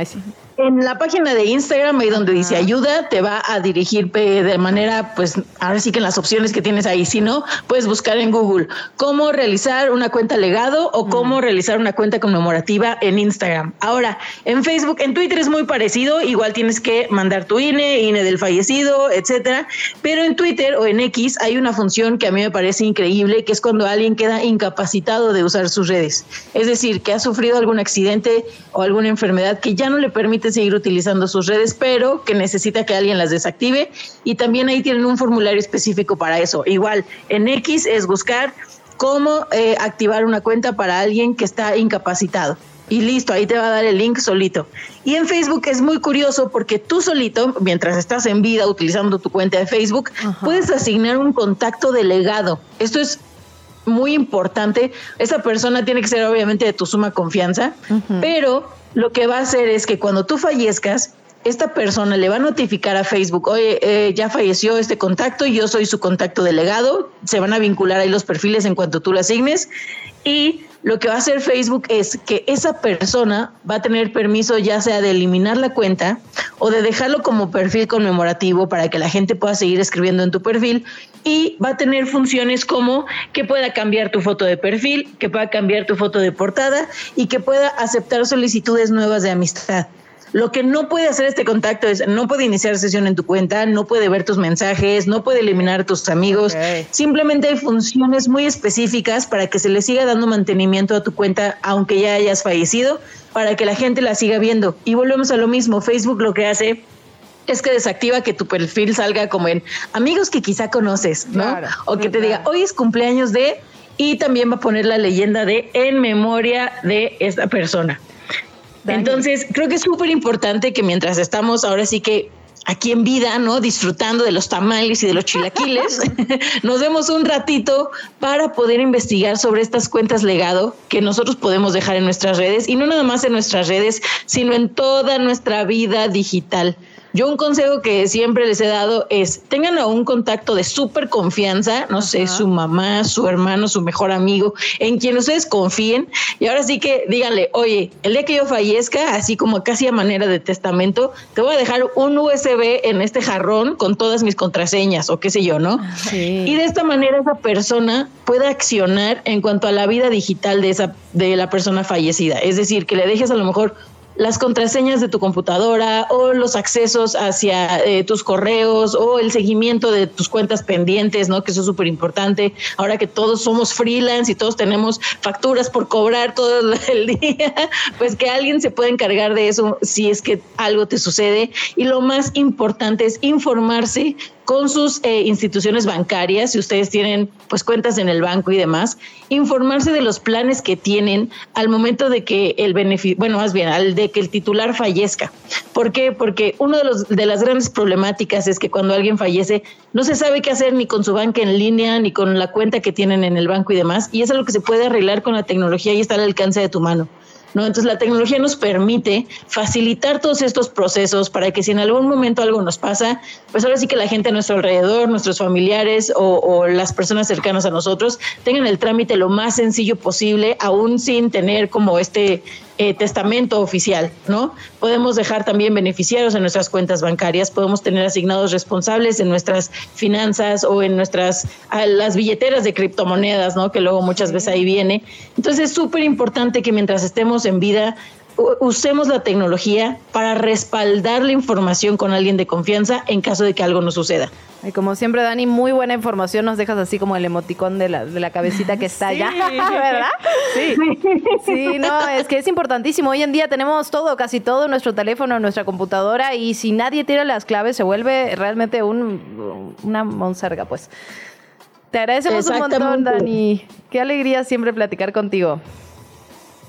En la página de Instagram, ahí donde dice ayuda, te va a dirigir de manera, pues, ahora sí que en las opciones que tienes ahí. Si no, puedes buscar en Google cómo realizar una cuenta legado o cómo realizar una cuenta conmemorativa en Instagram. Ahora, en Facebook, en Twitter es muy parecido. Igual tienes que mandar tu INE, INE del fallecido, etcétera. Pero en Twitter o en X hay una función que a mí me parece increíble, que es cuando alguien queda incapacitado de usar sus redes. Es decir, que ha sufrido algún accidente o alguna enfermedad que ya no le permite seguir utilizando sus redes, pero que necesita que alguien las desactive. Y también ahí tienen un formulario específico para eso. Igual, en X es buscar cómo eh, activar una cuenta para alguien que está incapacitado. Y listo, ahí te va a dar el link solito. Y en Facebook es muy curioso porque tú solito, mientras estás en vida utilizando tu cuenta de Facebook, puedes asignar un contacto delegado. Esto es muy importante. Esa persona tiene que ser obviamente de tu suma confianza, pero lo que va a hacer es que cuando tú fallezcas, esta persona le va a notificar a Facebook, oye, eh, ya falleció este contacto, yo soy su contacto delegado, se van a vincular ahí los perfiles en cuanto tú lo asignes y lo que va a hacer Facebook es que esa persona va a tener permiso ya sea de eliminar la cuenta o de dejarlo como perfil conmemorativo para que la gente pueda seguir escribiendo en tu perfil y va a tener funciones como que pueda cambiar tu foto de perfil, que pueda cambiar tu foto de portada y que pueda aceptar solicitudes nuevas de amistad. Lo que no puede hacer este contacto es, no puede iniciar sesión en tu cuenta, no puede ver tus mensajes, no puede eliminar a tus amigos. Simplemente hay funciones muy específicas para que se le siga dando mantenimiento a tu cuenta, aunque ya hayas fallecido, para que la gente la siga viendo. Y volvemos a lo mismo, Facebook lo que hace es que desactiva que tu perfil salga como en amigos que quizá conoces, ¿no? o que te diga, hoy es cumpleaños de, y también va a poner la leyenda de en memoria de esta persona. Entonces, creo que es súper importante que mientras estamos ahora sí que aquí en vida, ¿no? Disfrutando de los tamales y de los chilaquiles, *laughs* nos vemos un ratito para poder investigar sobre estas cuentas legado que nosotros podemos dejar en nuestras redes y no nada más en nuestras redes, sino en toda nuestra vida digital. Yo un consejo que siempre les he dado es tengan a un contacto de súper confianza, no sé, su mamá, su hermano, su mejor amigo, en quien ustedes confíen. Y ahora sí que díganle, oye, el día que yo fallezca, así como casi a manera de testamento, te voy a dejar un USB en este jarrón con todas mis contraseñas o qué sé yo, ¿no? Y de esta manera esa persona puede accionar en cuanto a la vida digital de esa de la persona fallecida. Es decir, que le dejes a lo mejor las contraseñas de tu computadora o los accesos hacia eh, tus correos o el seguimiento de tus cuentas pendientes, ¿no? Que eso es súper importante. Ahora que todos somos freelance y todos tenemos facturas por cobrar todo el *laughs* día, pues que alguien se pueda encargar de eso si es que algo te sucede. Y lo más importante es informarse con sus eh, instituciones bancarias, si ustedes tienen pues cuentas en el banco y demás, informarse de los planes que tienen al momento de que el beneficio, bueno, más bien, al de que el titular fallezca. ¿Por qué? Porque una de, los, de las grandes problemáticas es que cuando alguien fallece no se sabe qué hacer ni con su banca en línea, ni con la cuenta que tienen en el banco y demás, y eso es lo que se puede arreglar con la tecnología y está al alcance de tu mano. Entonces la tecnología nos permite facilitar todos estos procesos para que si en algún momento algo nos pasa, pues ahora sí que la gente a nuestro alrededor, nuestros familiares o, o las personas cercanas a nosotros tengan el trámite lo más sencillo posible, aún sin tener como este eh, testamento oficial, ¿no? Podemos dejar también beneficiarios en nuestras cuentas bancarias, podemos tener asignados responsables en nuestras finanzas o en nuestras las billeteras de criptomonedas, ¿no? Que luego muchas veces ahí viene. Entonces es súper importante que mientras estemos en vida usemos la tecnología para respaldar la información con alguien de confianza en caso de que algo nos suceda. Y como siempre, Dani, muy buena información. Nos dejas así como el emoticón de la, de la cabecita que está allá, *laughs* ¿verdad? Sí. Sí, no, es que es importantísimo. Hoy en día tenemos todo, casi todo en nuestro teléfono, en nuestra computadora, y si nadie tira las claves, se vuelve realmente un, una monserga, pues. Te agradecemos un montón, Dani. Qué alegría siempre platicar contigo.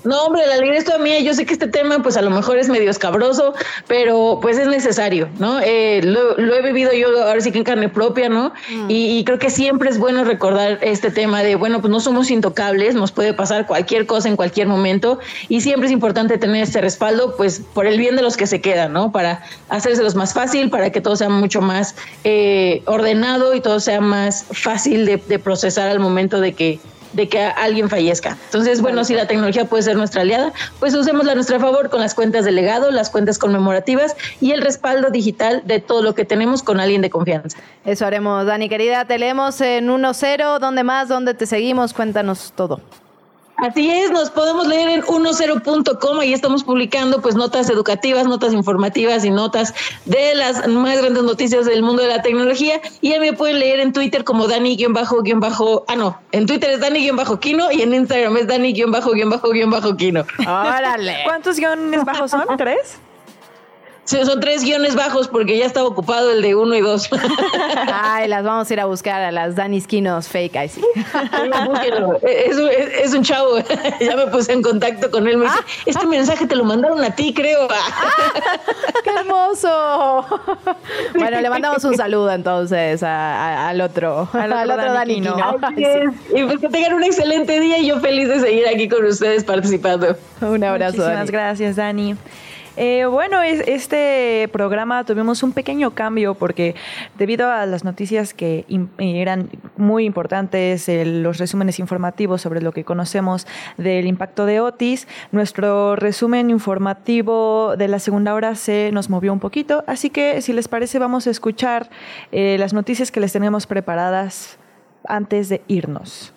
No, hombre, la alegría es toda mía. Yo sé que este tema, pues a lo mejor es medio escabroso, pero pues es necesario, ¿no? Eh, lo, he vivido yo ahora sí que en carne propia, ¿no? Mm. Y, creo que siempre es bueno recordar este tema de, bueno, pues no somos intocables, nos puede pasar cualquier cosa en cualquier momento y siempre es importante tener este respaldo, pues por el bien de los que se quedan, ¿no? Para hacérselos más fácil, para que todo sea mucho más eh, ordenado y todo sea más fácil de procesar al momento de que de que alguien fallezca. Entonces, bueno, si la tecnología puede ser nuestra aliada, pues usémosla a nuestro favor con las cuentas de legado, las cuentas conmemorativas y el respaldo digital de todo lo que tenemos con alguien de confianza. Eso haremos, Dani, querida. Te leemos en 1-0. ¿Dónde más? ¿Dónde te seguimos? Cuéntanos todo. Así es, nos podemos leer en 10.com, ahí estamos publicando pues notas educativas, notas informativas y notas de las más grandes noticias del mundo de la tecnología y ya me pueden leer en Twitter como Dani-bajo, ah no, en Twitter es Dani-kino y en Instagram es Dani-bajo-kino. Órale. ¿Cuántos guiones bajos son? ¿Tres? Son tres guiones bajos porque ya estaba ocupado el de uno y dos. *laughs* Ay, las vamos a ir a buscar a las Dani Skinos fake, ahí sí. es, es, un chavo, *laughs* ya me puse en contacto con él. Me dice, ah. este mensaje te lo mandaron a ti, creo. *laughs* ¡Qué hermoso! Bueno, le mandamos un saludo entonces al otro, al otro, Dani Y pues que tengan un excelente día y yo feliz de seguir aquí con ustedes participando. Un abrazo. Muchísimas gracias, Dani. Eh, bueno, este programa tuvimos un pequeño cambio porque debido a las noticias que eran muy importantes, los resúmenes informativos sobre lo que conocemos del impacto de Otis, nuestro resumen informativo de la segunda hora se nos movió un poquito, así que si les parece vamos a escuchar eh, las noticias que les tenemos preparadas antes de irnos.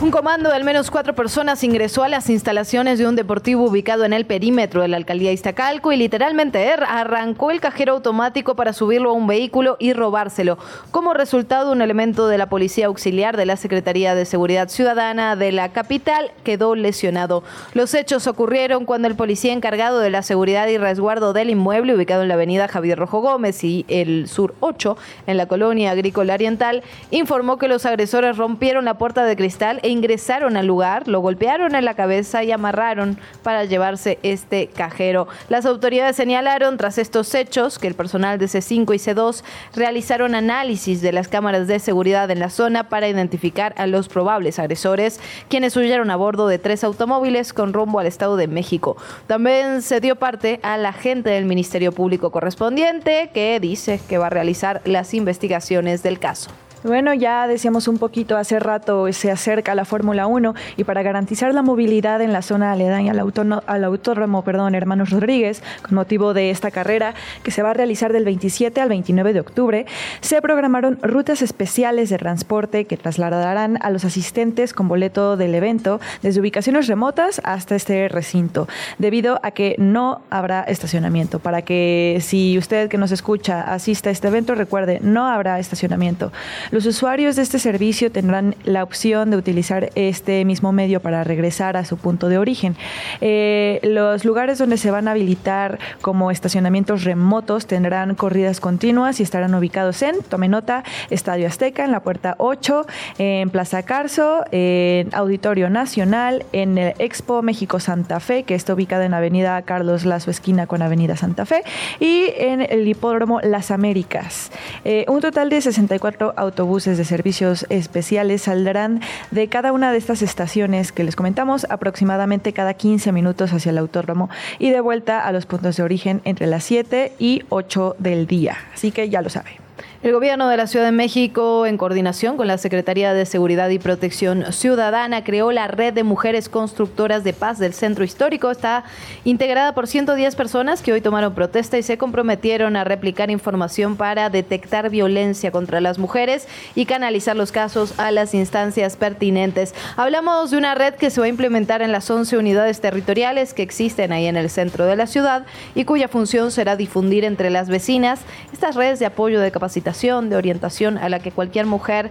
Un comando de al menos cuatro personas ingresó a las instalaciones de un deportivo ubicado en el perímetro de la alcaldía Iztacalco y literalmente arrancó el cajero automático para subirlo a un vehículo y robárselo. Como resultado, un elemento de la policía auxiliar de la Secretaría de Seguridad Ciudadana de la capital quedó lesionado. Los hechos ocurrieron cuando el policía encargado de la seguridad y resguardo del inmueble ubicado en la avenida Javier Rojo Gómez y el Sur 8 en la colonia agrícola oriental informó que los agresores rompieron la puerta de cristal ingresaron al lugar, lo golpearon en la cabeza y amarraron para llevarse este cajero. Las autoridades señalaron tras estos hechos que el personal de C5 y C2 realizaron análisis de las cámaras de seguridad en la zona para identificar a los probables agresores, quienes huyeron a bordo de tres automóviles con rumbo al Estado de México. También se dio parte a la del Ministerio Público correspondiente que dice que va a realizar las investigaciones del caso. Bueno, ya decíamos un poquito hace rato, se acerca la Fórmula 1 y para garantizar la movilidad en la zona aledaña al, al autódromo perdón, Hermanos Rodríguez, con motivo de esta carrera que se va a realizar del 27 al 29 de octubre, se programaron rutas especiales de transporte que trasladarán a los asistentes con boleto del evento desde ubicaciones remotas hasta este recinto, debido a que no habrá estacionamiento. Para que si usted que nos escucha asista a este evento, recuerde, no habrá estacionamiento. Los usuarios de este servicio tendrán la opción de utilizar este mismo medio para regresar a su punto de origen. Eh, los lugares donde se van a habilitar como estacionamientos remotos tendrán corridas continuas y estarán ubicados en, tome nota, Estadio Azteca, en la puerta 8, en Plaza Carso, en Auditorio Nacional, en el Expo México Santa Fe, que está ubicada en Avenida Carlos Lazo, esquina con Avenida Santa Fe, y en el Hipódromo Las Américas. Eh, un total de 64 autobuses autobuses de servicios especiales saldrán de cada una de estas estaciones que les comentamos aproximadamente cada 15 minutos hacia el autódromo y de vuelta a los puntos de origen entre las 7 y 8 del día. Así que ya lo sabe. El gobierno de la Ciudad de México, en coordinación con la Secretaría de Seguridad y Protección Ciudadana, creó la Red de Mujeres Constructoras de Paz del Centro Histórico. Está integrada por 110 personas que hoy tomaron protesta y se comprometieron a replicar información para detectar violencia contra las mujeres y canalizar los casos a las instancias pertinentes. Hablamos de una red que se va a implementar en las 11 unidades territoriales que existen ahí en el centro de la ciudad y cuya función será difundir entre las vecinas estas redes de apoyo de capacitación de orientación a la que cualquier mujer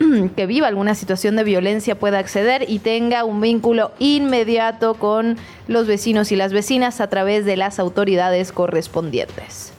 *clears throat* que viva alguna situación de violencia pueda acceder y tenga un vínculo inmediato con los vecinos y las vecinas a través de las autoridades correspondientes.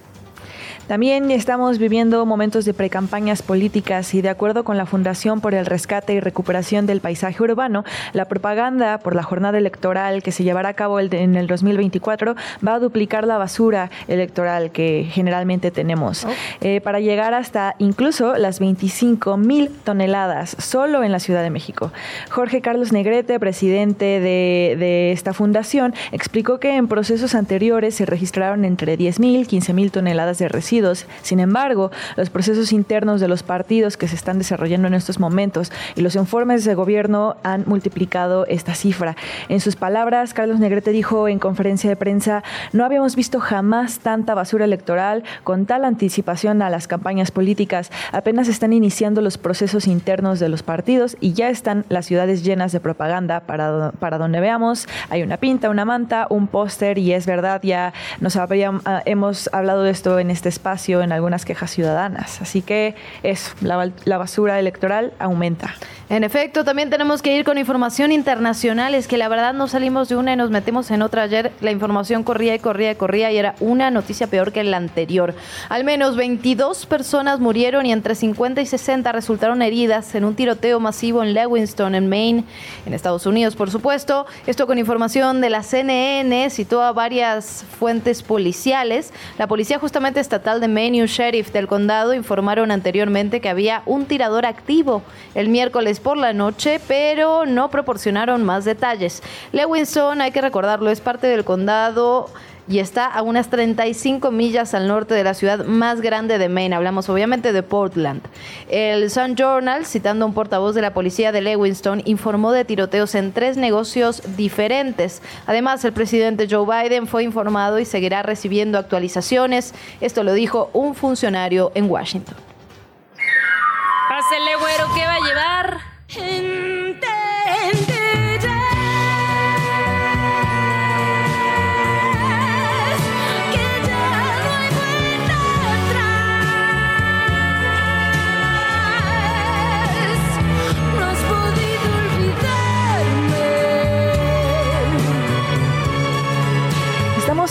También estamos viviendo momentos de precampañas políticas y de acuerdo con la Fundación por el Rescate y Recuperación del Paisaje Urbano, la propaganda por la jornada electoral que se llevará a cabo en el 2024 va a duplicar la basura electoral que generalmente tenemos eh, para llegar hasta incluso las 25 mil toneladas solo en la Ciudad de México. Jorge Carlos Negrete, presidente de, de esta fundación, explicó que en procesos anteriores se registraron entre 10 mil, 15 mil toneladas de residuos. Sin embargo, los procesos internos de los partidos que se están desarrollando en estos momentos y los informes de gobierno han multiplicado esta cifra. En sus palabras, Carlos Negrete dijo en conferencia de prensa, no habíamos visto jamás tanta basura electoral con tal anticipación a las campañas políticas. Apenas están iniciando los procesos internos de los partidos y ya están las ciudades llenas de propaganda para, para donde veamos. Hay una pinta, una manta, un póster y es verdad, ya nos ah, hemos hablado de esto en este espacio en algunas quejas ciudadanas. Así que es la, la basura electoral aumenta. En efecto, también tenemos que ir con información internacional. Es que la verdad no salimos de una y nos metemos en otra. Ayer la información corría y corría y corría y era una noticia peor que la anterior. Al menos 22 personas murieron y entre 50 y 60 resultaron heridas en un tiroteo masivo en Lewiston, en Maine, en Estados Unidos, por supuesto. Esto con información de la CNN, citó a varias fuentes policiales. La policía justamente estatal de Maine y un sheriff del condado informaron anteriormente que había un tirador activo el miércoles por la noche, pero no proporcionaron más detalles. Lewiston, hay que recordarlo, es parte del condado y está a unas 35 millas al norte de la ciudad más grande de Maine. Hablamos obviamente de Portland. El Sun Journal, citando a un portavoz de la policía de Lewiston, informó de tiroteos en tres negocios diferentes. Además, el presidente Joe Biden fue informado y seguirá recibiendo actualizaciones. Esto lo dijo un funcionario en Washington. Pásele, güero, ¿qué va a llevar? No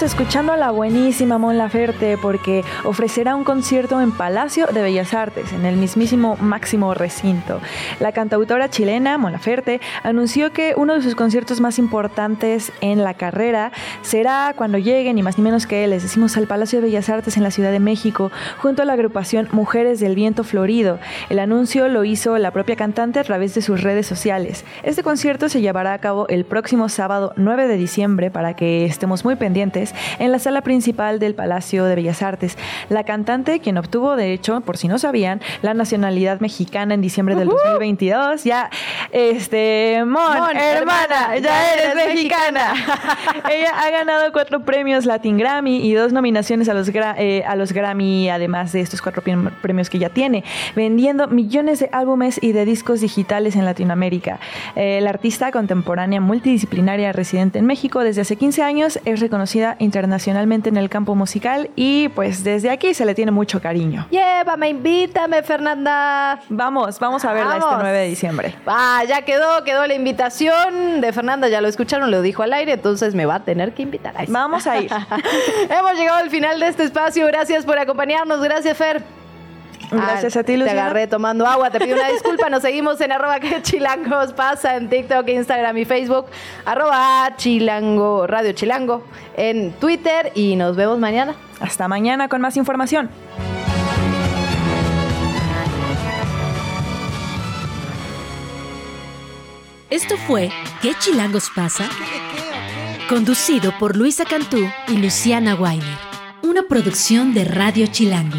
Escuchando a la buenísima Mon Laferte porque ofrecerá un concierto en Palacio de Bellas Artes, en el mismísimo máximo recinto. La cantautora chilena Mon Laferte anunció que uno de sus conciertos más importantes en la carrera será cuando lleguen, y más ni menos que les decimos, al Palacio de Bellas Artes en la Ciudad de México, junto a la agrupación Mujeres del Viento Florido. El anuncio lo hizo la propia cantante a través de sus redes sociales. Este concierto se llevará a cabo el próximo sábado 9 de diciembre para que estemos muy pendientes en la sala principal del Palacio de Bellas Artes. La cantante, quien obtuvo, de hecho, por si no sabían, la nacionalidad mexicana en diciembre del 2022, ya, este, Mon, Mon, hermana, ya eres mexicana. *laughs* Ella ha ganado cuatro premios Latin Grammy y dos nominaciones a los, eh, a los Grammy, además de estos cuatro premios que ya tiene, vendiendo millones de álbumes y de discos digitales en Latinoamérica. Eh, la artista contemporánea multidisciplinaria residente en México desde hace 15 años es reconocida internacionalmente en el campo musical y pues desde aquí se le tiene mucho cariño. Llévame, invítame, Fernanda. Vamos, vamos a verla este Vamos. 9 de diciembre. Ah, ya quedó, quedó la invitación de Fernanda, ya lo escucharon, lo dijo al aire, entonces me va a tener que invitar. Sí. Vamos a ir. *laughs* Hemos llegado al final de este espacio, gracias por acompañarnos, gracias Fer. Gracias a ti, Te Luciana. agarré tomando agua, te pido una disculpa. Nos seguimos en arroba que chilangos pasa en TikTok, Instagram y Facebook. Arroba chilango, Radio Chilango en Twitter y nos vemos mañana. Hasta mañana con más información. Esto fue ¿Qué chilangos pasa? Conducido por Luisa Cantú y Luciana Weiner. Una producción de Radio Chilango.